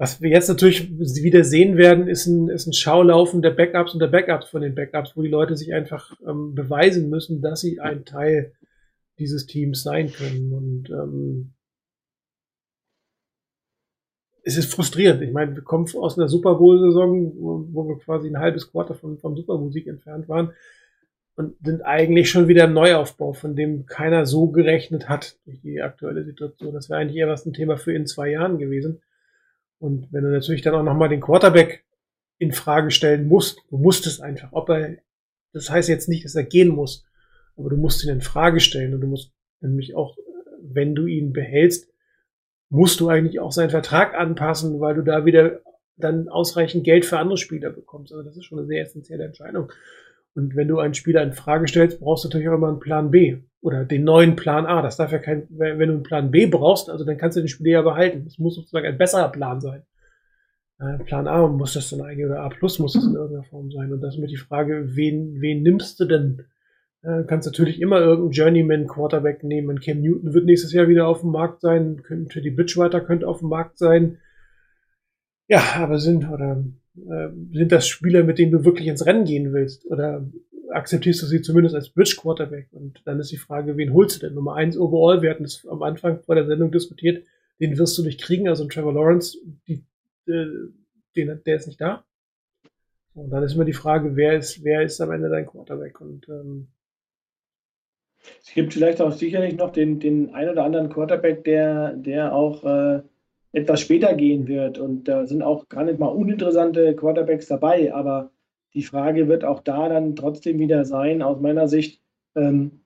was wir jetzt natürlich wieder sehen werden, ist ein, ist ein Schaulaufen der Backups und der Backups von den Backups, wo die Leute sich einfach ähm, beweisen müssen, dass sie ein Teil dieses Teams sein können. Und ähm, es ist frustrierend. Ich meine, wir kommen aus einer Super Bowl-Saison, wo, wir quasi ein halbes Quarter von, vom Super Bowl-Sieg entfernt waren und sind eigentlich schon wieder im Neuaufbau, von dem keiner so gerechnet hat durch die aktuelle Situation. Das wäre eigentlich eher was ein Thema für in zwei Jahren gewesen. Und wenn du natürlich dann auch nochmal den Quarterback in Frage stellen musst, du musst es einfach, ob er, das heißt jetzt nicht, dass er gehen muss, aber du musst ihn in Frage stellen und du musst nämlich auch, wenn du ihn behältst, musst du eigentlich auch seinen Vertrag anpassen, weil du da wieder dann ausreichend Geld für andere Spieler bekommst. Also das ist schon eine sehr essentielle Entscheidung. Und wenn du einen Spieler in Frage stellst, brauchst du natürlich auch immer einen Plan B oder den neuen Plan A. Das darf ja kein, wenn du einen Plan B brauchst, also dann kannst du den Spieler ja behalten. Das muss sozusagen ein besserer Plan sein. Äh, Plan A muss das dann eigentlich oder A plus muss das in irgendeiner Form sein. Und das ist mir die Frage, wen, wen nimmst du denn? Äh, kannst natürlich immer irgendeinen Journeyman Quarterback nehmen. Cam Newton wird nächstes Jahr wieder auf dem Markt sein. Könnte die Bridgewater könnte auf dem Markt sein. Ja, aber sind oder äh, sind das Spieler, mit denen du wirklich ins Rennen gehen willst? Oder akzeptierst du sie zumindest als Bridge Quarterback? Und dann ist die Frage, wen holst du denn? Nummer eins overall, wir hatten das am Anfang vor der Sendung diskutiert, den wirst du nicht kriegen, also Trevor Lawrence, die, äh, den, der ist nicht da. Und dann ist immer die Frage, wer ist, wer ist am Ende dein Quarterback? Und ähm, es gibt vielleicht auch sicherlich noch den, den ein oder anderen Quarterback, der, der auch äh, etwas später gehen wird. Und da sind auch gar nicht mal uninteressante Quarterbacks dabei. Aber die Frage wird auch da dann trotzdem wieder sein, aus meiner Sicht, ähm,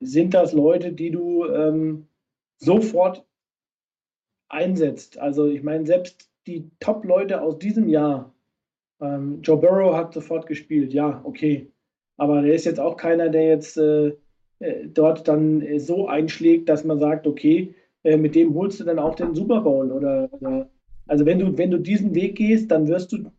sind das Leute, die du ähm, sofort einsetzt? Also ich meine, selbst die Top-Leute aus diesem Jahr, ähm, Joe Burrow hat sofort gespielt, ja, okay. Aber der ist jetzt auch keiner, der jetzt äh, äh dort dann so einschlägt, dass man sagt, okay, äh, mit dem holst du dann auch den Super Bowl oder, oder also wenn du, wenn du diesen Weg gehst, dann wirst du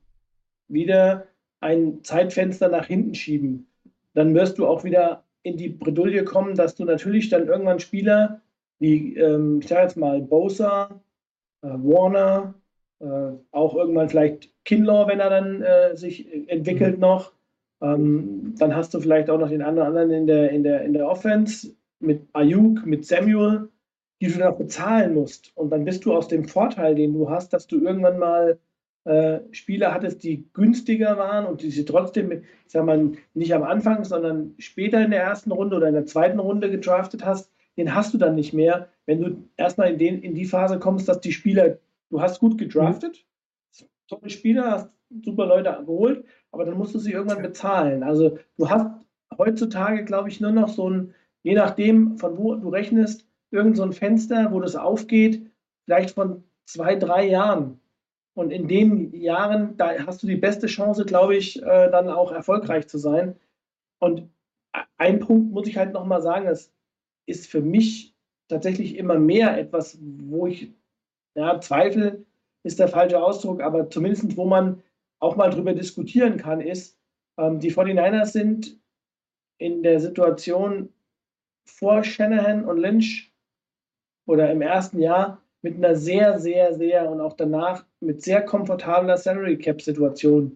wieder ein Zeitfenster nach hinten schieben. Dann wirst du auch wieder in die Bredouille kommen, dass du natürlich dann irgendwann Spieler wie, ähm, ich sage jetzt mal, Bosa, äh, Warner, äh, auch irgendwann vielleicht Kinlaw, wenn er dann äh, sich entwickelt mhm. noch. Ähm, dann hast du vielleicht auch noch den anderen in der, in der, in der Offense mit Ayuk, mit Samuel, die du dann auch bezahlen musst. Und dann bist du aus dem Vorteil, den du hast, dass du irgendwann mal äh, Spieler hattest, die günstiger waren und die sie trotzdem, ich sag mal, nicht am Anfang, sondern später in der ersten Runde oder in der zweiten Runde gedraftet hast, den hast du dann nicht mehr, wenn du erstmal in, den, in die Phase kommst, dass die Spieler, du hast gut gedraftet, tolle Spieler, hast super Leute geholt, aber dann musst du sie irgendwann bezahlen. Also du hast heutzutage, glaube ich, nur noch so ein, je nachdem, von wo du rechnest, irgend so ein Fenster, wo das aufgeht, vielleicht von zwei, drei Jahren. Und in den Jahren, da hast du die beste Chance, glaube ich, äh, dann auch erfolgreich zu sein. Und ein Punkt muss ich halt nochmal sagen, das ist für mich tatsächlich immer mehr etwas, wo ich, ja, Zweifel ist der falsche Ausdruck, aber zumindest wo man auch mal drüber diskutieren kann, ist, ähm, die 49ers sind in der Situation vor Shanahan und Lynch oder im ersten Jahr mit einer sehr, sehr, sehr und auch danach mit sehr komfortabler Salary Cap Situation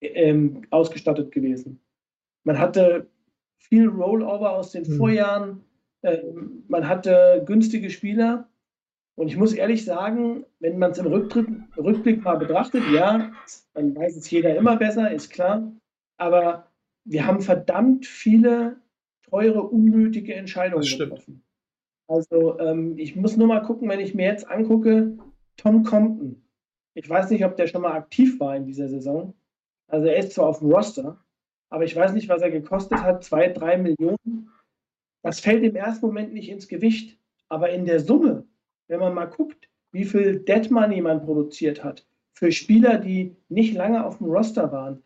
ähm, ausgestattet gewesen. Man hatte viel Rollover aus den mhm. Vorjahren, ähm, man hatte günstige Spieler. Und ich muss ehrlich sagen, wenn man es im Rückblick, Rückblick mal betrachtet, ja, dann weiß es jeder immer besser, ist klar. Aber wir haben verdammt viele teure, unnötige Entscheidungen getroffen. Also ähm, ich muss nur mal gucken, wenn ich mir jetzt angucke, Tom Compton. Ich weiß nicht, ob der schon mal aktiv war in dieser Saison. Also er ist zwar auf dem Roster, aber ich weiß nicht, was er gekostet hat, zwei, drei Millionen. Das fällt im ersten Moment nicht ins Gewicht, aber in der Summe, wenn man mal guckt, wie viel Dead Money man produziert hat für Spieler, die nicht lange auf dem Roster waren.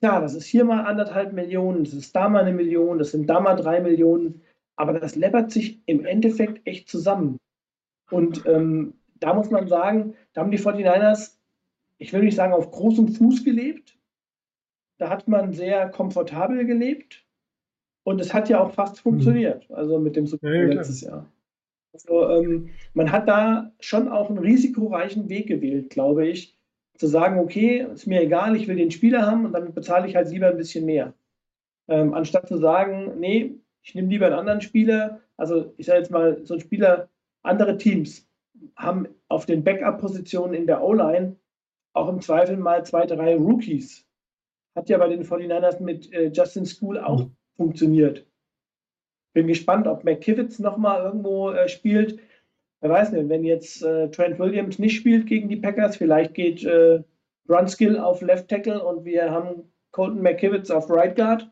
Klar, das ist hier mal anderthalb Millionen, das ist da mal eine Million, das sind da mal drei Millionen. Aber das läppert sich im Endeffekt echt zusammen. Und ähm, da muss man sagen, da haben die 49ers, ich will nicht sagen auf großem Fuß gelebt. Da hat man sehr komfortabel gelebt. Und es hat ja auch fast funktioniert, also mit dem Super Bowl ja, letztes Jahr. Also ähm, man hat da schon auch einen risikoreichen Weg gewählt, glaube ich, zu sagen, okay, ist mir egal, ich will den Spieler haben und dann bezahle ich halt lieber ein bisschen mehr. Ähm, anstatt zu sagen, nee, ich nehme lieber einen anderen Spieler. Also ich sage jetzt mal, so ein Spieler, andere Teams haben auf den Backup-Positionen in der O-Line auch im Zweifel mal zwei, drei Rookies. Hat ja bei den 49ers mit äh, Justin School auch mhm. funktioniert. Bin gespannt, ob McKivitz nochmal irgendwo äh, spielt. Wer weiß nicht, wenn jetzt äh, Trent Williams nicht spielt gegen die Packers, vielleicht geht äh, Brunskill auf Left Tackle und wir haben Colton McKivitz auf Right Guard.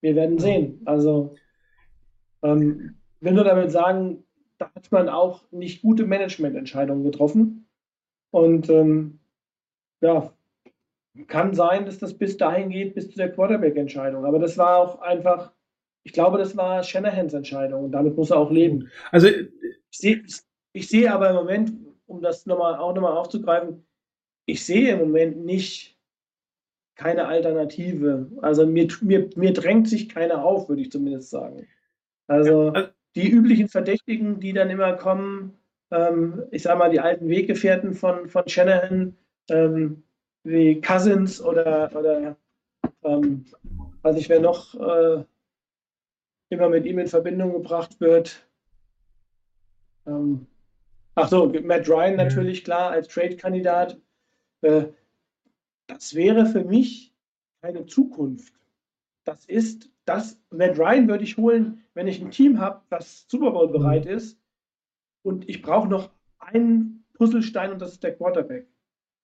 Wir werden sehen. Also ähm, will nur damit sagen, da hat man auch nicht gute Managemententscheidungen getroffen. Und ähm, ja, kann sein, dass das bis dahin geht, bis zu der Quarterback-Entscheidung. Aber das war auch einfach, ich glaube, das war Shanahans Entscheidung und damit muss er auch leben. Also ich sehe, ich sehe aber im Moment, um das nochmal, auch nochmal aufzugreifen, ich sehe im Moment nicht keine Alternative. Also mir, mir, mir drängt sich keiner auf, würde ich zumindest sagen. Also, also die üblichen Verdächtigen, die dann immer kommen, ähm, ich sage mal, die alten Weggefährten von, von Shanahan, ähm, wie Cousins oder, oder ähm, weiß ich, wer noch äh, immer mit ihm in Verbindung gebracht wird. Ähm, ach so, Matt Ryan natürlich, klar, als Trade-Kandidat. Äh, das wäre für mich keine Zukunft. Das ist das, Matt Ryan würde ich holen, wenn ich ein Team habe, das Super Bowl bereit mhm. ist und ich brauche noch einen Puzzlestein und das ist der Quarterback.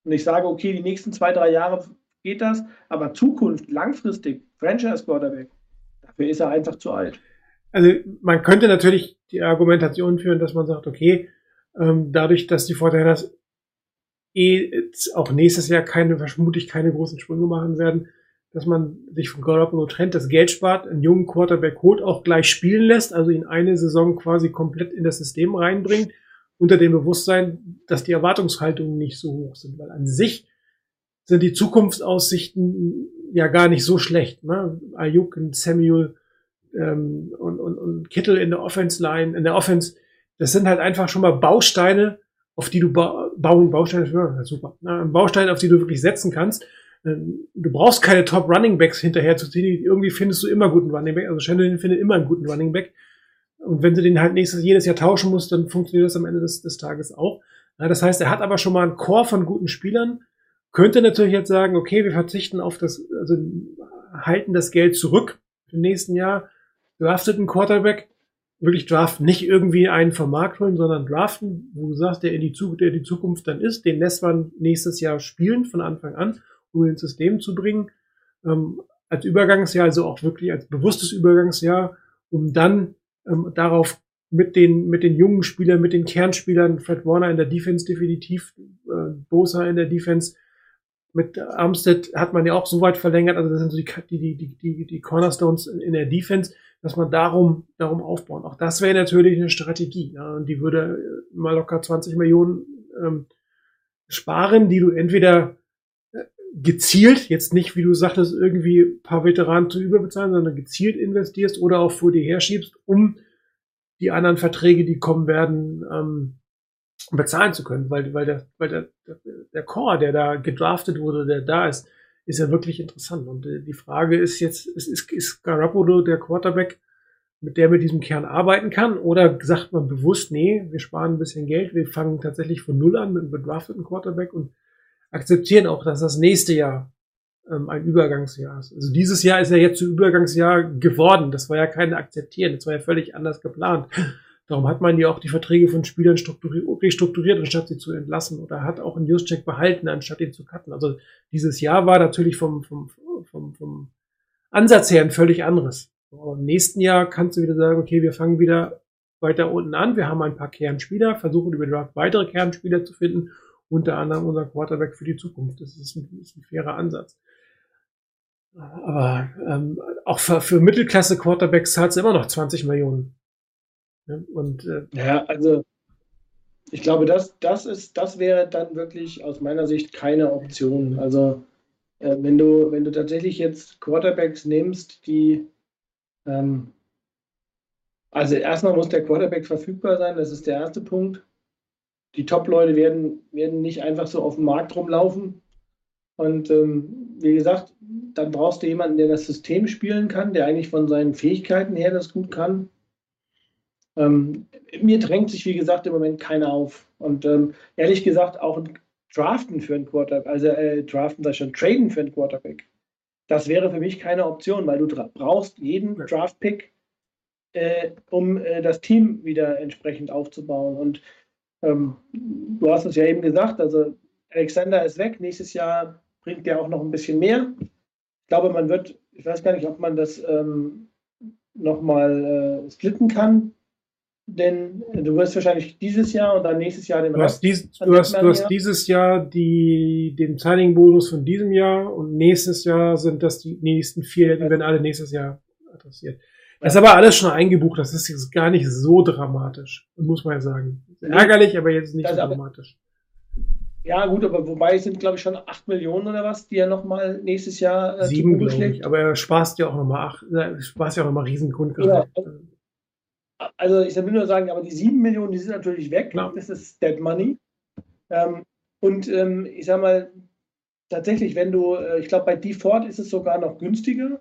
Und ich sage, okay, die nächsten zwei, drei Jahre geht das, aber Zukunft, langfristig, Franchise Quarterback, dafür ist er einfach zu alt. Also man könnte natürlich die Argumentation führen, dass man sagt, okay, ähm, dadurch, dass die Fortiners eh auch nächstes Jahr keine, vermutlich keine großen Sprünge machen werden, dass man sich von Garoppolo trennt, das Geld spart, einen jungen Quarterback holt, auch gleich spielen lässt, also ihn eine Saison quasi komplett in das System reinbringt, unter dem Bewusstsein, dass die Erwartungshaltungen nicht so hoch sind, weil an sich sind die Zukunftsaussichten ja gar nicht so schlecht. Ne? Ayuk und Samuel ähm, und, und, und Kittel in der Offense Line, in der Offense, das sind halt einfach schon mal Bausteine, auf die du ba bauen, Bausteine, ja, super, ne? Bausteine, auf die du wirklich setzen kannst. Ähm, du brauchst keine Top Running Backs hinterher zu ziehen. Irgendwie findest du immer guten Running Back. Also Shannon findet immer einen guten Running Back. Und wenn du den halt nächstes, jedes Jahr tauschen musst, dann funktioniert das am Ende des, des Tages auch. Ja, das heißt, er hat aber schon mal einen Chor von guten Spielern. Könnte natürlich jetzt sagen, okay, wir verzichten auf das, also halten das Geld zurück im nächsten Jahr, draftet einen Quarterback, wirklich draften, nicht irgendwie einen vom Markt holen, sondern draften, wo du sagst, der in die, Zukunft, der die Zukunft dann ist, den lässt man nächstes Jahr spielen von Anfang an, um ins System zu bringen, ähm, als Übergangsjahr, also auch wirklich als bewusstes Übergangsjahr, um dann ähm, darauf mit den, mit den jungen Spielern, mit den Kernspielern, Fred Warner in der Defense definitiv, äh, Bosa in der Defense, mit Armstead hat man ja auch so weit verlängert, also das sind so die, die, die, die, die Cornerstones in der Defense, dass man darum, darum aufbauen. Auch das wäre natürlich eine Strategie. Ja, und die würde mal locker 20 Millionen ähm, sparen, die du entweder äh, gezielt, jetzt nicht, wie du sagtest, irgendwie paar Veteranen zu überbezahlen, sondern gezielt investierst oder auch vor dir herschiebst, um die anderen Verträge, die kommen werden, ähm, bezahlen zu können, weil, weil, der, weil der, der Core, der da gedraftet wurde, der da ist, ist ja wirklich interessant. Und äh, die Frage ist jetzt, ist, ist, ist Garoppolo der Quarterback, mit der mit diesem Kern arbeiten kann? Oder sagt man bewusst, nee, wir sparen ein bisschen Geld, wir fangen tatsächlich von Null an mit einem bedrafteten Quarterback und akzeptieren auch, dass das nächste Jahr ähm, ein Übergangsjahr ist. Also dieses Jahr ist ja jetzt zu Übergangsjahr geworden. Das war ja kein Akzeptieren, das war ja völlig anders geplant. Darum hat man ja auch die Verträge von Spielern restrukturiert, anstatt sie zu entlassen. Oder hat auch einen Juszczyk behalten, anstatt ihn zu cutten. Also dieses Jahr war natürlich vom, vom, vom, vom Ansatz her ein völlig anderes. Aber Im nächsten Jahr kannst du wieder sagen, okay, wir fangen wieder weiter unten an. Wir haben ein paar Kernspieler, versuchen über Draft weitere Kernspieler zu finden, unter anderem unser Quarterback für die Zukunft. Das ist ein, ist ein fairer Ansatz. Aber ähm, auch für, für Mittelklasse-Quarterbacks zahlt es immer noch 20 Millionen. Und, äh, ja, also ich glaube, das, das, ist, das wäre dann wirklich aus meiner Sicht keine Option. Also äh, wenn, du, wenn du tatsächlich jetzt Quarterbacks nimmst, die ähm, also erstmal muss der Quarterback verfügbar sein, das ist der erste Punkt. Die Top-Leute werden, werden nicht einfach so auf dem Markt rumlaufen. Und ähm, wie gesagt, dann brauchst du jemanden, der das System spielen kann, der eigentlich von seinen Fähigkeiten her das gut kann. Ähm, mir drängt sich, wie gesagt, im Moment keiner auf. Und ähm, ehrlich gesagt, auch ein Draften für einen Quarterback, also äh, Draften, das schon Traden für einen Quarterback, das wäre für mich keine Option, weil du brauchst jeden Draft-Pick, äh, um äh, das Team wieder entsprechend aufzubauen. Und ähm, du hast es ja eben gesagt, also Alexander ist weg, nächstes Jahr bringt er auch noch ein bisschen mehr. Ich glaube, man wird, ich weiß gar nicht, ob man das ähm, nochmal äh, splitten kann denn du wirst wahrscheinlich dieses Jahr und dann nächstes Jahr den du hast, dies, du hast, du hast dieses Jahr die, den Signing-Bonus von diesem Jahr und nächstes Jahr sind das die nächsten vier, die werden alle nächstes Jahr adressiert. Das ist aber alles schon eingebucht, das ist jetzt gar nicht so dramatisch, muss man ja sagen. Ärgerlich, aber jetzt nicht so dramatisch. Ja, gut, aber wobei sind, glaube ich, schon 8 Millionen oder was, die er nochmal nächstes Jahr äh, Sieben, glaube ich. Aber er spaßt ja auch nochmal acht, er spaßt ja auch nochmal Riesengrundgehalt. Ja, also ich will nur sagen, aber die 7 Millionen, die sind natürlich weg. Ja. Das ist Dead Money. Ähm, und ähm, ich sag mal, tatsächlich, wenn du, äh, ich glaube, bei Default ist es sogar noch günstiger,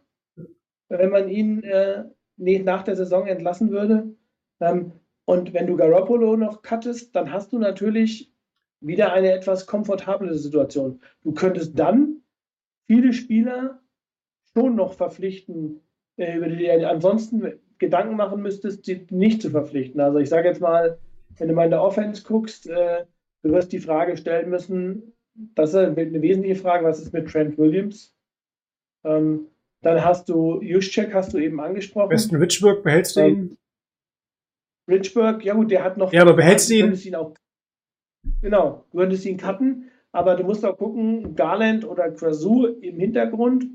wenn man ihn äh, nach der Saison entlassen würde. Ähm, und wenn du Garoppolo noch cuttest, dann hast du natürlich wieder eine etwas komfortable Situation. Du könntest dann viele Spieler schon noch verpflichten, äh, über die ansonsten Gedanken machen müsstest, sie nicht zu verpflichten. Also ich sage jetzt mal, wenn du mal in der Offense guckst, äh, du wirst die Frage stellen müssen, das ist eine wesentliche Frage, was ist mit Trent Williams? Ähm, dann hast du Juszczyk, hast du eben angesprochen. Besten Richburg, behältst du ihn? Ähm, Richburg, ja gut, der hat noch... Ja, aber behältst du ihn? ihn auch, genau, du könntest ihn cutten, aber du musst auch gucken, Garland oder Krasou im Hintergrund,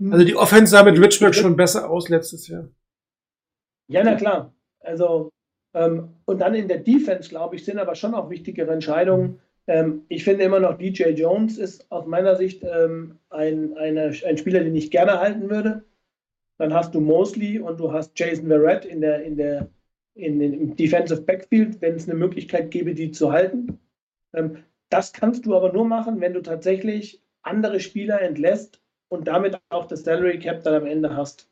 Also die Offense sah mit Richburg schon besser aus letztes Jahr. Ja, na klar. Also, ähm, und dann in der Defense, glaube ich, sind aber schon auch wichtigere Entscheidungen. Ähm, ich finde immer noch, DJ Jones ist aus meiner Sicht ähm, ein, eine, ein Spieler, den ich gerne halten würde. Dann hast du Mosley und du hast Jason Verrett in der, in der, in den, im Defensive Backfield, wenn es eine Möglichkeit gäbe, die zu halten. Ähm, das kannst du aber nur machen, wenn du tatsächlich andere Spieler entlässt und damit auch das Salary Cap dann am Ende hast.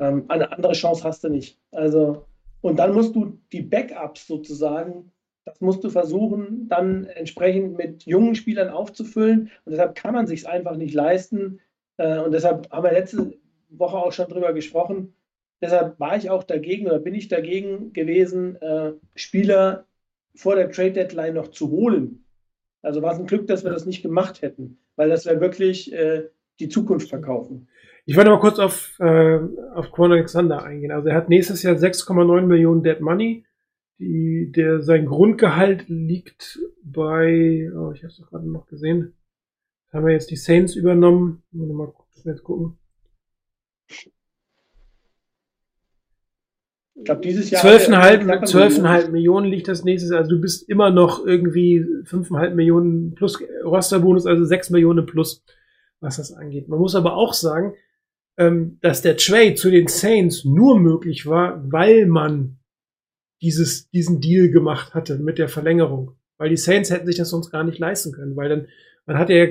Ähm, eine andere Chance hast du nicht. Also, und dann musst du die Backups sozusagen, das musst du versuchen, dann entsprechend mit jungen Spielern aufzufüllen. Und deshalb kann man sich es einfach nicht leisten. Äh, und deshalb haben wir letzte Woche auch schon drüber gesprochen. Deshalb war ich auch dagegen oder bin ich dagegen gewesen, äh, Spieler vor der Trade Deadline noch zu holen. Also war es ein Glück, dass wir das nicht gemacht hätten, weil das wäre wirklich äh, die Zukunft verkaufen. Ich wollte mal kurz auf, äh, auf Quan Alexander eingehen. Also er hat nächstes Jahr 6,9 Millionen Dead Money. Die, der, sein Grundgehalt liegt bei, oh, ich habe es doch gerade noch gesehen. Haben wir jetzt die Saints übernommen. Mal schnell gucken. Ich glaube, dieses Jahr. 12,5 12,5 Millionen liegt das nächstes Jahr. Also du bist immer noch irgendwie 5,5 Millionen plus Rosterbonus, also 6 Millionen plus, was das angeht. Man muss aber auch sagen, ähm, dass der Trade zu den Saints nur möglich war, weil man dieses, diesen Deal gemacht hatte mit der Verlängerung. Weil die Saints hätten sich das sonst gar nicht leisten können, weil dann, man hatte ja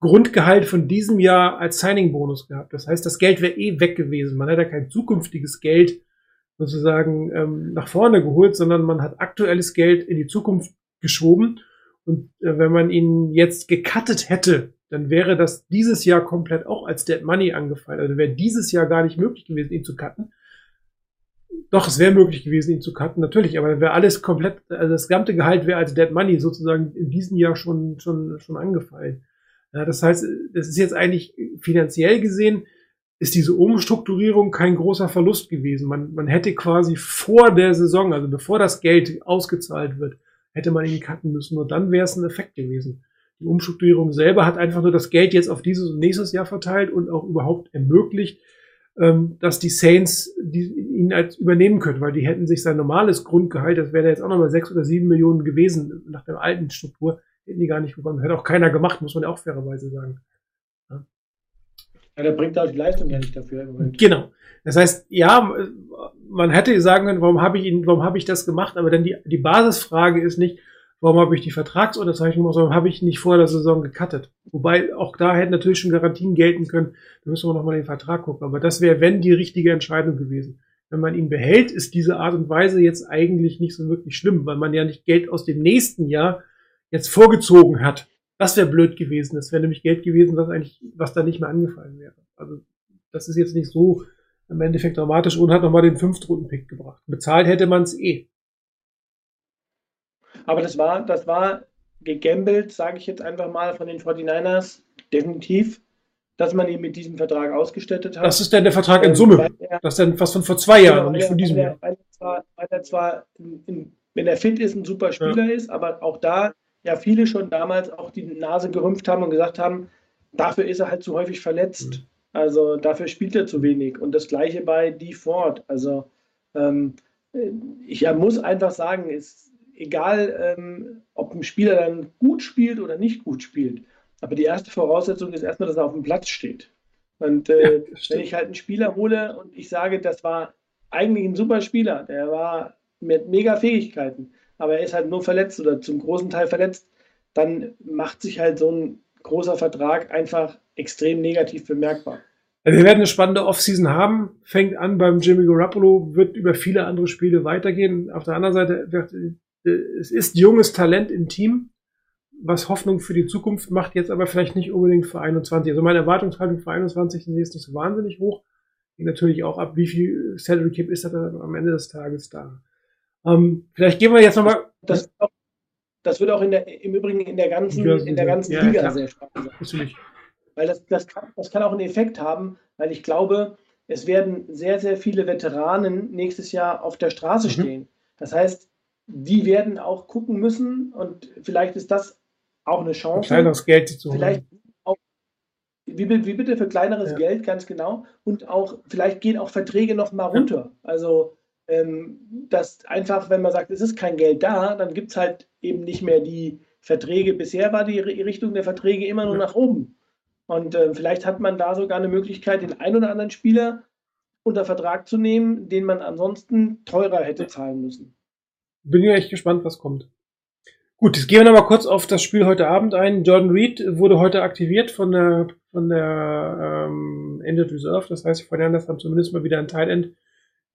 Grundgehalt von diesem Jahr als Signing-Bonus gehabt. Das heißt, das Geld wäre eh weg gewesen. Man hätte ja kein zukünftiges Geld sozusagen ähm, nach vorne geholt, sondern man hat aktuelles Geld in die Zukunft geschoben. Und äh, wenn man ihn jetzt gecuttet hätte, dann wäre das dieses Jahr komplett auch als Dead Money angefallen. Also wäre dieses Jahr gar nicht möglich gewesen, ihn zu cutten. Doch, es wäre möglich gewesen, ihn zu cutten, natürlich, aber dann wäre alles komplett, also das gesamte Gehalt wäre als Dead Money sozusagen in diesem Jahr schon, schon, schon angefallen. Ja, das heißt, es ist jetzt eigentlich finanziell gesehen, ist diese Umstrukturierung kein großer Verlust gewesen. Man, man hätte quasi vor der Saison, also bevor das Geld ausgezahlt wird, hätte man ihn cutten müssen. Nur dann wäre es ein Effekt gewesen. Die Umstrukturierung selber hat einfach nur das Geld jetzt auf dieses und nächstes Jahr verteilt und auch überhaupt ermöglicht, ähm, dass die Saints die, ihn als übernehmen können, weil die hätten sich sein normales Grundgehalt, das wäre jetzt auch nochmal sechs oder sieben Millionen gewesen nach der alten Struktur, hätten die gar nicht bekommen. Hätte auch keiner gemacht, muss man ja auch fairerweise sagen. Ja, der bringt auch die Leistung ja nicht dafür. Genau. Das heißt, ja, man hätte sagen können, warum habe ich ihn, warum habe ich das gemacht? Aber dann die, die Basisfrage ist nicht, warum habe ich die Vertragsunterzeichnung gemacht, sondern habe ich nicht vor der Saison gecuttet. Wobei auch da hätten natürlich schon Garantien gelten können. Da müssen wir nochmal den Vertrag gucken. Aber das wäre, wenn, die richtige Entscheidung gewesen. Wenn man ihn behält, ist diese Art und Weise jetzt eigentlich nicht so wirklich schlimm, weil man ja nicht Geld aus dem nächsten Jahr jetzt vorgezogen hat. Das wäre blöd gewesen. Das wäre nämlich Geld gewesen, was eigentlich, was da nicht mehr angefallen wäre. Also das ist jetzt nicht so im Endeffekt dramatisch und hat nochmal den Fünftrunden-Pick gebracht. Bezahlt hätte man es eh. Aber das war, das war gegambelt, sage ich jetzt einfach mal, von den 49ers, definitiv, dass man ihn mit diesem Vertrag ausgestattet hat. Das ist dann der Vertrag in ähm, Summe. Er, das ist dann fast von vor zwei Jahren genau, und nicht von diesem Jahr. Weil er zwar, weil er zwar in, wenn er fit ist, ein super Spieler ja. ist, aber auch da ja viele schon damals auch die Nase gerümpft haben und gesagt haben, dafür ist er halt zu häufig verletzt. Mhm. Also dafür spielt er zu wenig. Und das gleiche bei Die Ford. Also ähm, ich ja, muss einfach sagen, ist egal, ähm, ob ein Spieler dann gut spielt oder nicht gut spielt. Aber die erste Voraussetzung ist erstmal, dass er auf dem Platz steht. Und äh, ja, wenn ich halt einen Spieler hole und ich sage, das war eigentlich ein super Spieler, der war mit mega Fähigkeiten, aber er ist halt nur verletzt oder zum großen Teil verletzt, dann macht sich halt so ein großer Vertrag einfach extrem negativ bemerkbar. Also wir werden eine spannende Offseason haben. Fängt an beim Jimmy Garoppolo, wird über viele andere Spiele weitergehen. Auf der anderen Seite, äh, es ist junges Talent im Team, was Hoffnung für die Zukunft macht, jetzt aber vielleicht nicht unbedingt für 21. Also meine Erwartungshaltung für 21 ist nicht so wahnsinnig hoch. Hängt natürlich auch ab, wie viel Salary Cap ist da am Ende des Tages da. Ähm, vielleicht gehen wir jetzt nochmal. Das, das wird auch in der, im Übrigen in der ganzen, in der ganzen ja, Liga klar. sehr spannend sein. Weil das, das, kann, das kann auch einen Effekt haben, weil ich glaube, es werden sehr, sehr viele Veteranen nächstes Jahr auf der Straße mhm. stehen. Das heißt, die werden auch gucken müssen und vielleicht ist das auch eine Chance. Ein Geld zu vielleicht auch, wie, wie bitte für kleineres Ja. Geld, ganz genau. Und auch, vielleicht gehen auch Verträge noch mal runter. Also, ähm, dass einfach, wenn man sagt, es ist kein Geld da, dann gibt es halt eben nicht mehr die Verträge. Bisher war die Ri- Richtung der Verträge immer nur Ja. nach oben. Und ähm, vielleicht hat man da sogar eine Möglichkeit, den ein oder anderen Spieler unter Vertrag zu nehmen, den man ansonsten teurer hätte zahlen müssen. Bin ja echt gespannt, was kommt. Gut, jetzt gehen wir nochmal kurz auf das Spiel heute Abend ein. Jordan Reed wurde heute aktiviert von der, von der ähm, Ended Reserve. Das heißt, die Fernandes haben zumindest mal wieder ein Tight End,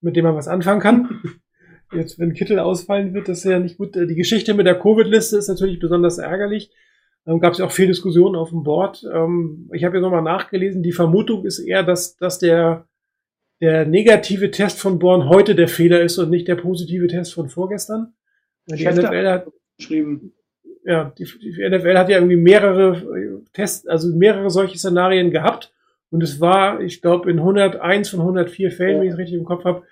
mit dem man was anfangen kann. (laughs) Jetzt, wenn Kittel ausfallen wird, das ist ja nicht gut. Die Geschichte mit der Covid-Liste ist natürlich besonders ärgerlich. Ähm, Gab es ja auch viel Diskussionen auf dem Board. Ähm, ich habe jetzt nochmal nachgelesen. Die Vermutung ist eher, dass, dass der, der negative Test von Born heute der Fehler ist und nicht der positive Test von vorgestern. Die NFL hat, Geschrieben. ja, die, die NFL hat ja irgendwie mehrere äh, Tests, also mehrere solche Szenarien gehabt. Und es war, ich glaube, in 101 von 104 Fällen, Ja. wenn ich es richtig im Kopf habe,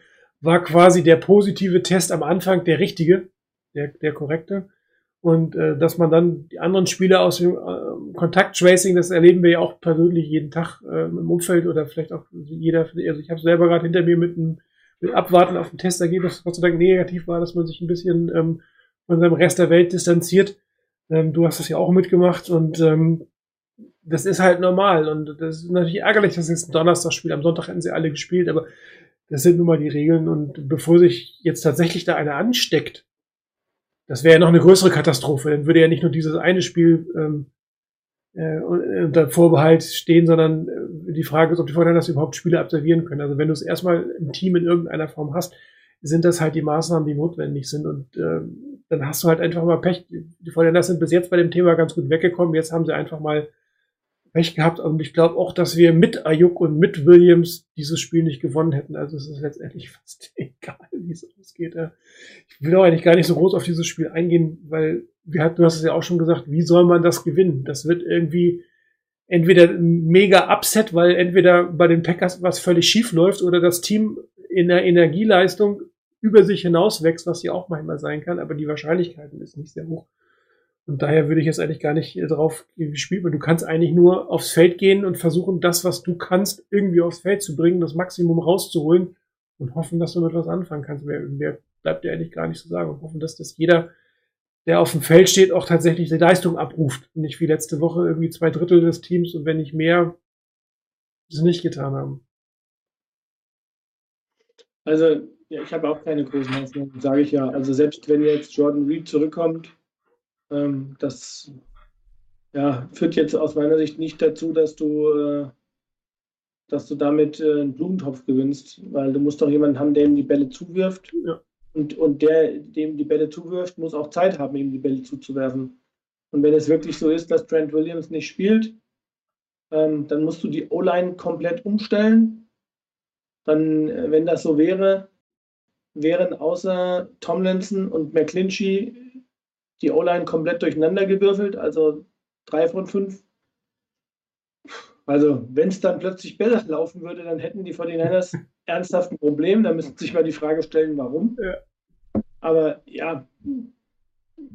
war quasi der positive Test am Anfang der richtige, der, der korrekte. Und äh, dass man dann die anderen Spieler aus dem äh, Kontakttracing, das erleben wir ja auch persönlich jeden Tag äh, im Umfeld oder vielleicht auch jeder, also ich habe selber gerade hinter mir mit einem mit Abwarten auf ein Testergebnis, sei Dank negativ war, dass man sich ein bisschen ähm, von seinem Rest der Welt distanziert. Ähm, du hast das ja auch mitgemacht und ähm, das ist halt normal und das ist natürlich ärgerlich, dass es ein Donnerstagspiel, am Sonntag hätten sie alle gespielt, aber das sind nun mal die Regeln und bevor sich jetzt tatsächlich da einer ansteckt, das wäre ja noch eine größere Katastrophe, dann würde ja nicht nur dieses eine Spiel ähm, äh, unter Vorbehalt stehen, sondern äh, die Frage ist, ob die dass überhaupt Spiele absolvieren können. Also wenn du es erstmal ein Team in irgendeiner Form hast, sind das halt die Maßnahmen, die notwendig sind. Und ähm, dann hast du halt einfach mal Pech. Die Vorteile sind bis jetzt bei dem Thema ganz gut weggekommen. Jetzt haben sie einfach mal Pech gehabt. Und ich glaube auch, dass wir mit Ayuk und mit Williams dieses Spiel nicht gewonnen hätten. Also es ist letztendlich (laughs) fast egal, wie es ausgeht. Ja. Ich will auch eigentlich gar nicht so groß auf dieses Spiel eingehen, weil wir hat, du hast es ja auch schon gesagt, wie soll man das gewinnen? Das wird irgendwie entweder ein mega Upset, weil entweder bei den Packers was völlig schief läuft oder das Team in der Energieleistung über sich hinaus wächst, was ja auch manchmal sein kann, aber die Wahrscheinlichkeiten ist nicht sehr hoch. Und daher würde ich jetzt eigentlich gar nicht äh, drauf spielen, weil du kannst eigentlich nur aufs Feld gehen und versuchen, das, was du kannst, irgendwie aufs Feld zu bringen, das Maximum rauszuholen und hoffen, dass du mit was anfangen kannst. Mehr, mehr bleibt dir eigentlich gar nicht zu sagen und hoffen, dass das jeder, der auf dem Feld steht, auch tatsächlich die Leistung abruft und nicht wie letzte Woche irgendwie zwei Drittel des Teams und wenn nicht mehr es nicht getan haben. Also, ja, ich habe auch keine großen Hoffnungen, sage ich ja. Also, selbst wenn jetzt Jordan Reed zurückkommt, ähm, das ja, führt jetzt aus meiner Sicht nicht dazu, dass du, äh, dass du damit äh, einen Blumentopf gewinnst, weil du musst doch jemanden haben, der ihm die Bälle zuwirft. Ja. Und, und der, dem die Bälle zuwirft, muss auch Zeit haben, ihm die Bälle zuzuwerfen. Und wenn es wirklich so ist, dass Trent Williams nicht spielt, ähm, dann musst du die O-Line komplett umstellen. Dann, äh, wenn das so wäre, wären außer Tomlinson und McClinchy die O-Line komplett durcheinandergewürfelt, also drei von fünf. Also, wenn es dann plötzlich besser laufen würde, dann hätten die 49ers (laughs) ernsthaft ein Problem. Da müssten sich mal die Frage stellen, warum. Ja. Aber ja,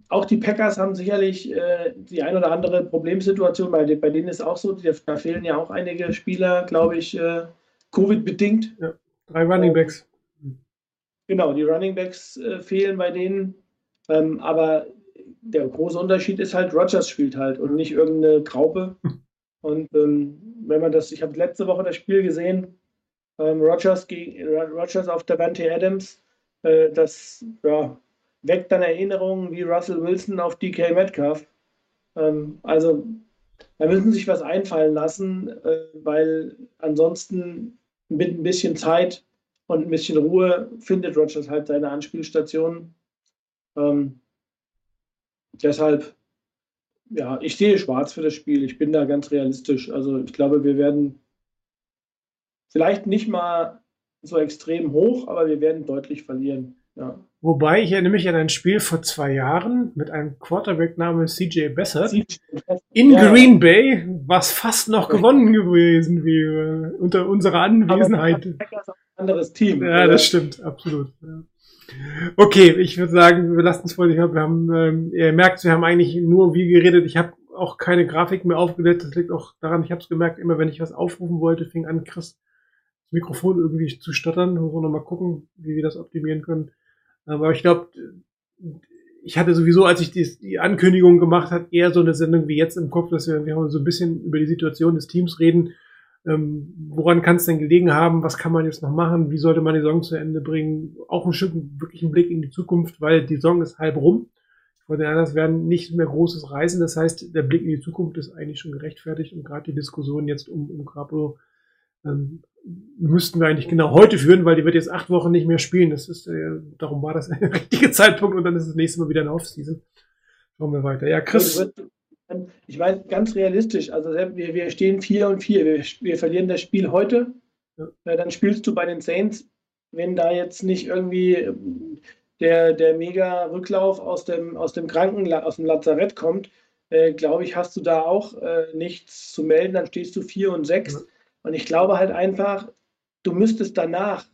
auch die Packers haben sicherlich äh, die ein oder andere Problemsituation. Bei, bei denen ist auch so, die, da fehlen ja auch einige Spieler, glaube ich, äh, Covid-bedingt. Drei Running Backs. Genau, die Running Backs äh, fehlen bei denen. Ähm, aber der große Unterschied ist halt, Rogers spielt halt und nicht irgendeine Graupe. (laughs) Und ähm, wenn man das, ich habe letzte Woche das Spiel gesehen, ähm, Rogers, gegen, Rogers auf Davante Adams, das ja, weckt dann Erinnerungen wie Russell Wilson auf DK Metcalf. Ähm, also da müssen sich was einfallen lassen, äh, weil ansonsten mit ein bisschen Zeit und ein bisschen Ruhe findet Rogers halt seine Anspielstation. Ähm, deshalb, ja, ich sehe schwarz für das Spiel. Ich bin da ganz realistisch. Also ich glaube, wir werden vielleicht nicht mal so extrem hoch, aber wir werden deutlich verlieren. Ja. Wobei ich erinnere mich an ein Spiel vor zwei Jahren mit einem Quarterback namens CJ Beathard in Ja. Green Bay, was fast noch gewonnen gewesen wäre unter unserer Anwesenheit. Aber ein anderes Team. Ja, das stimmt, absolut. Ja. Okay, ich würde sagen, wir lassen es vor sich. Wir haben, ähm, ihr merkt, wir haben eigentlich nur wie geredet. Ich habe auch keine Grafik mehr aufgesetzt. Das liegt auch daran, ich habe es gemerkt, immer wenn ich was aufrufen wollte, fing an, Chris Mikrofon irgendwie zu stottern. Muss man nochmal gucken, wie wir das optimieren können. Aber ich glaube, ich hatte sowieso, als ich die, Ankündigung gemacht habe, eher so eine Sendung wie jetzt im Kopf, dass wir, wir so ein bisschen über die Situation des Teams reden. Ähm, woran kann es denn gelegen haben? Was kann man jetzt noch machen? Wie sollte man die Saison zu Ende bringen? Auch ein Stück wirklich einen Blick in die Zukunft, weil die Saison ist halb rum. Vor den anderen werden nicht mehr großes Reisen. Das heißt, der Blick in die Zukunft ist eigentlich schon gerechtfertigt und gerade die Diskussion jetzt um, um Grapolo ähm, müssten wir eigentlich genau heute führen, weil die wird jetzt acht Wochen nicht mehr spielen. Das ist, äh, darum war das (laughs) ein richtiger Zeitpunkt und dann ist das nächste Mal wieder eine Offseason. Schauen wir weiter. Ja, Chris. Ich meine, ganz realistisch, also wir, wir stehen 4 und 4. Wir, wir verlieren das Spiel heute. Ja. Dann spielst du bei den Saints, wenn da jetzt nicht irgendwie der, der Mega-Rücklauf aus dem, aus dem Kranken, aus dem Lazarett kommt, äh, glaube ich, hast du da auch äh, nichts zu melden. Dann stehst du 4 und 6. Und ich glaube halt einfach, du müsstest danach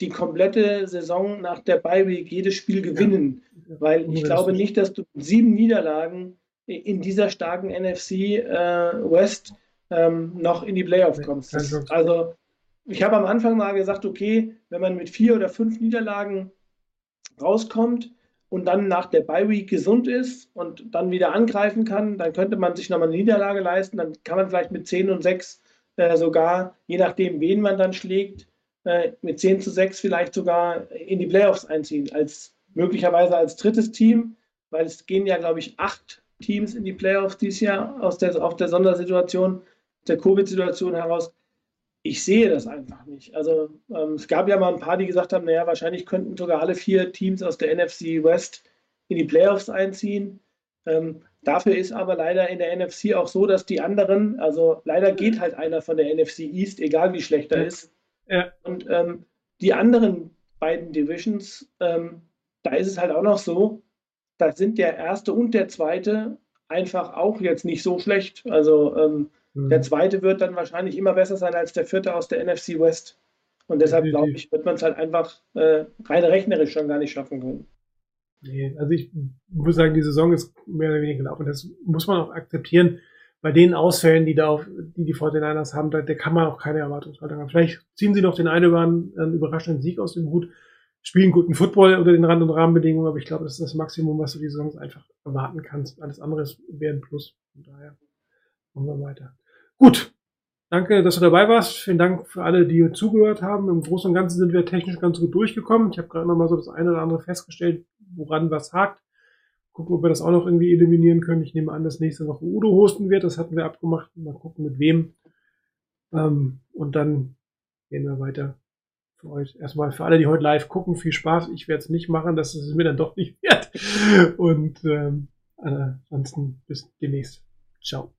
die komplette Saison nach der Week jedes Spiel gewinnen, ja. weil ich glaube nicht, dass du sieben Niederlagen in dieser starken NFC äh, West ähm, noch in die Playoffs kommst. Also ich habe am Anfang mal gesagt, okay, wenn man mit vier oder fünf Niederlagen rauskommt und dann nach der Bye Week gesund ist und dann wieder angreifen kann, dann könnte man sich nochmal eine Niederlage leisten, dann kann man vielleicht mit 10 und 6 äh, sogar, je nachdem, wen man dann schlägt, äh, mit 10 zu 6 vielleicht sogar in die Playoffs einziehen, als möglicherweise als drittes Team, weil es gehen ja, glaube ich, acht Teams in die Playoffs dieses Jahr aus der, auf der Sondersituation, der Covid-Situation heraus. Ich sehe das einfach nicht. Also ähm, es gab ja mal ein paar, die gesagt haben, naja, wahrscheinlich könnten sogar alle vier Teams aus der NFC West in die Playoffs einziehen. Ähm, dafür ist aber leider in der NFC auch so, dass die anderen, also leider geht halt einer von der NFC East, egal wie schlecht er ist. Ja. Und ähm, die anderen beiden Divisions, ähm, da ist es halt auch noch so, da sind der erste und der zweite einfach auch jetzt nicht so schlecht. Also ähm, mhm. der zweite wird dann wahrscheinlich immer besser sein als der vierte aus der NFC West. Und deshalb glaube ich, wird man es halt einfach äh, rein rechnerisch schon gar nicht schaffen können. Nee, also ich muss sagen, die Saison ist mehr oder weniger gelaufen. Das muss man auch akzeptieren. Bei den Ausfällen, die da auf, die die 49ers haben, da, da kann man auch keine Erwartungshaltung haben. Vielleicht ziehen sie noch den einen einen, einen überraschenden Sieg aus dem Hut, spielen guten Football unter den Rand- und Rahmenbedingungen, aber ich glaube, das ist das Maximum, was du die Saison einfach erwarten kannst. Alles andere wäre ein Plus. Von daher machen wir weiter. Gut, Danke, dass du dabei warst. Vielen Dank für alle, die zugehört haben. Im Großen und Ganzen sind wir technisch ganz gut durchgekommen. Ich habe gerade noch mal so das eine oder andere festgestellt, woran was hakt. Gucken, ob wir das auch noch irgendwie eliminieren können. Ich nehme an, dass nächste Woche Udo hosten wird. Das hatten wir abgemacht. Mal gucken, mit wem. Ähm, und dann gehen wir weiter für euch. Erstmal für alle, die heute live gucken, viel Spaß. Ich werde es nicht machen. Das ist mir dann doch nicht (laughs) wert. Und ähm, ansonsten bis demnächst. Ciao.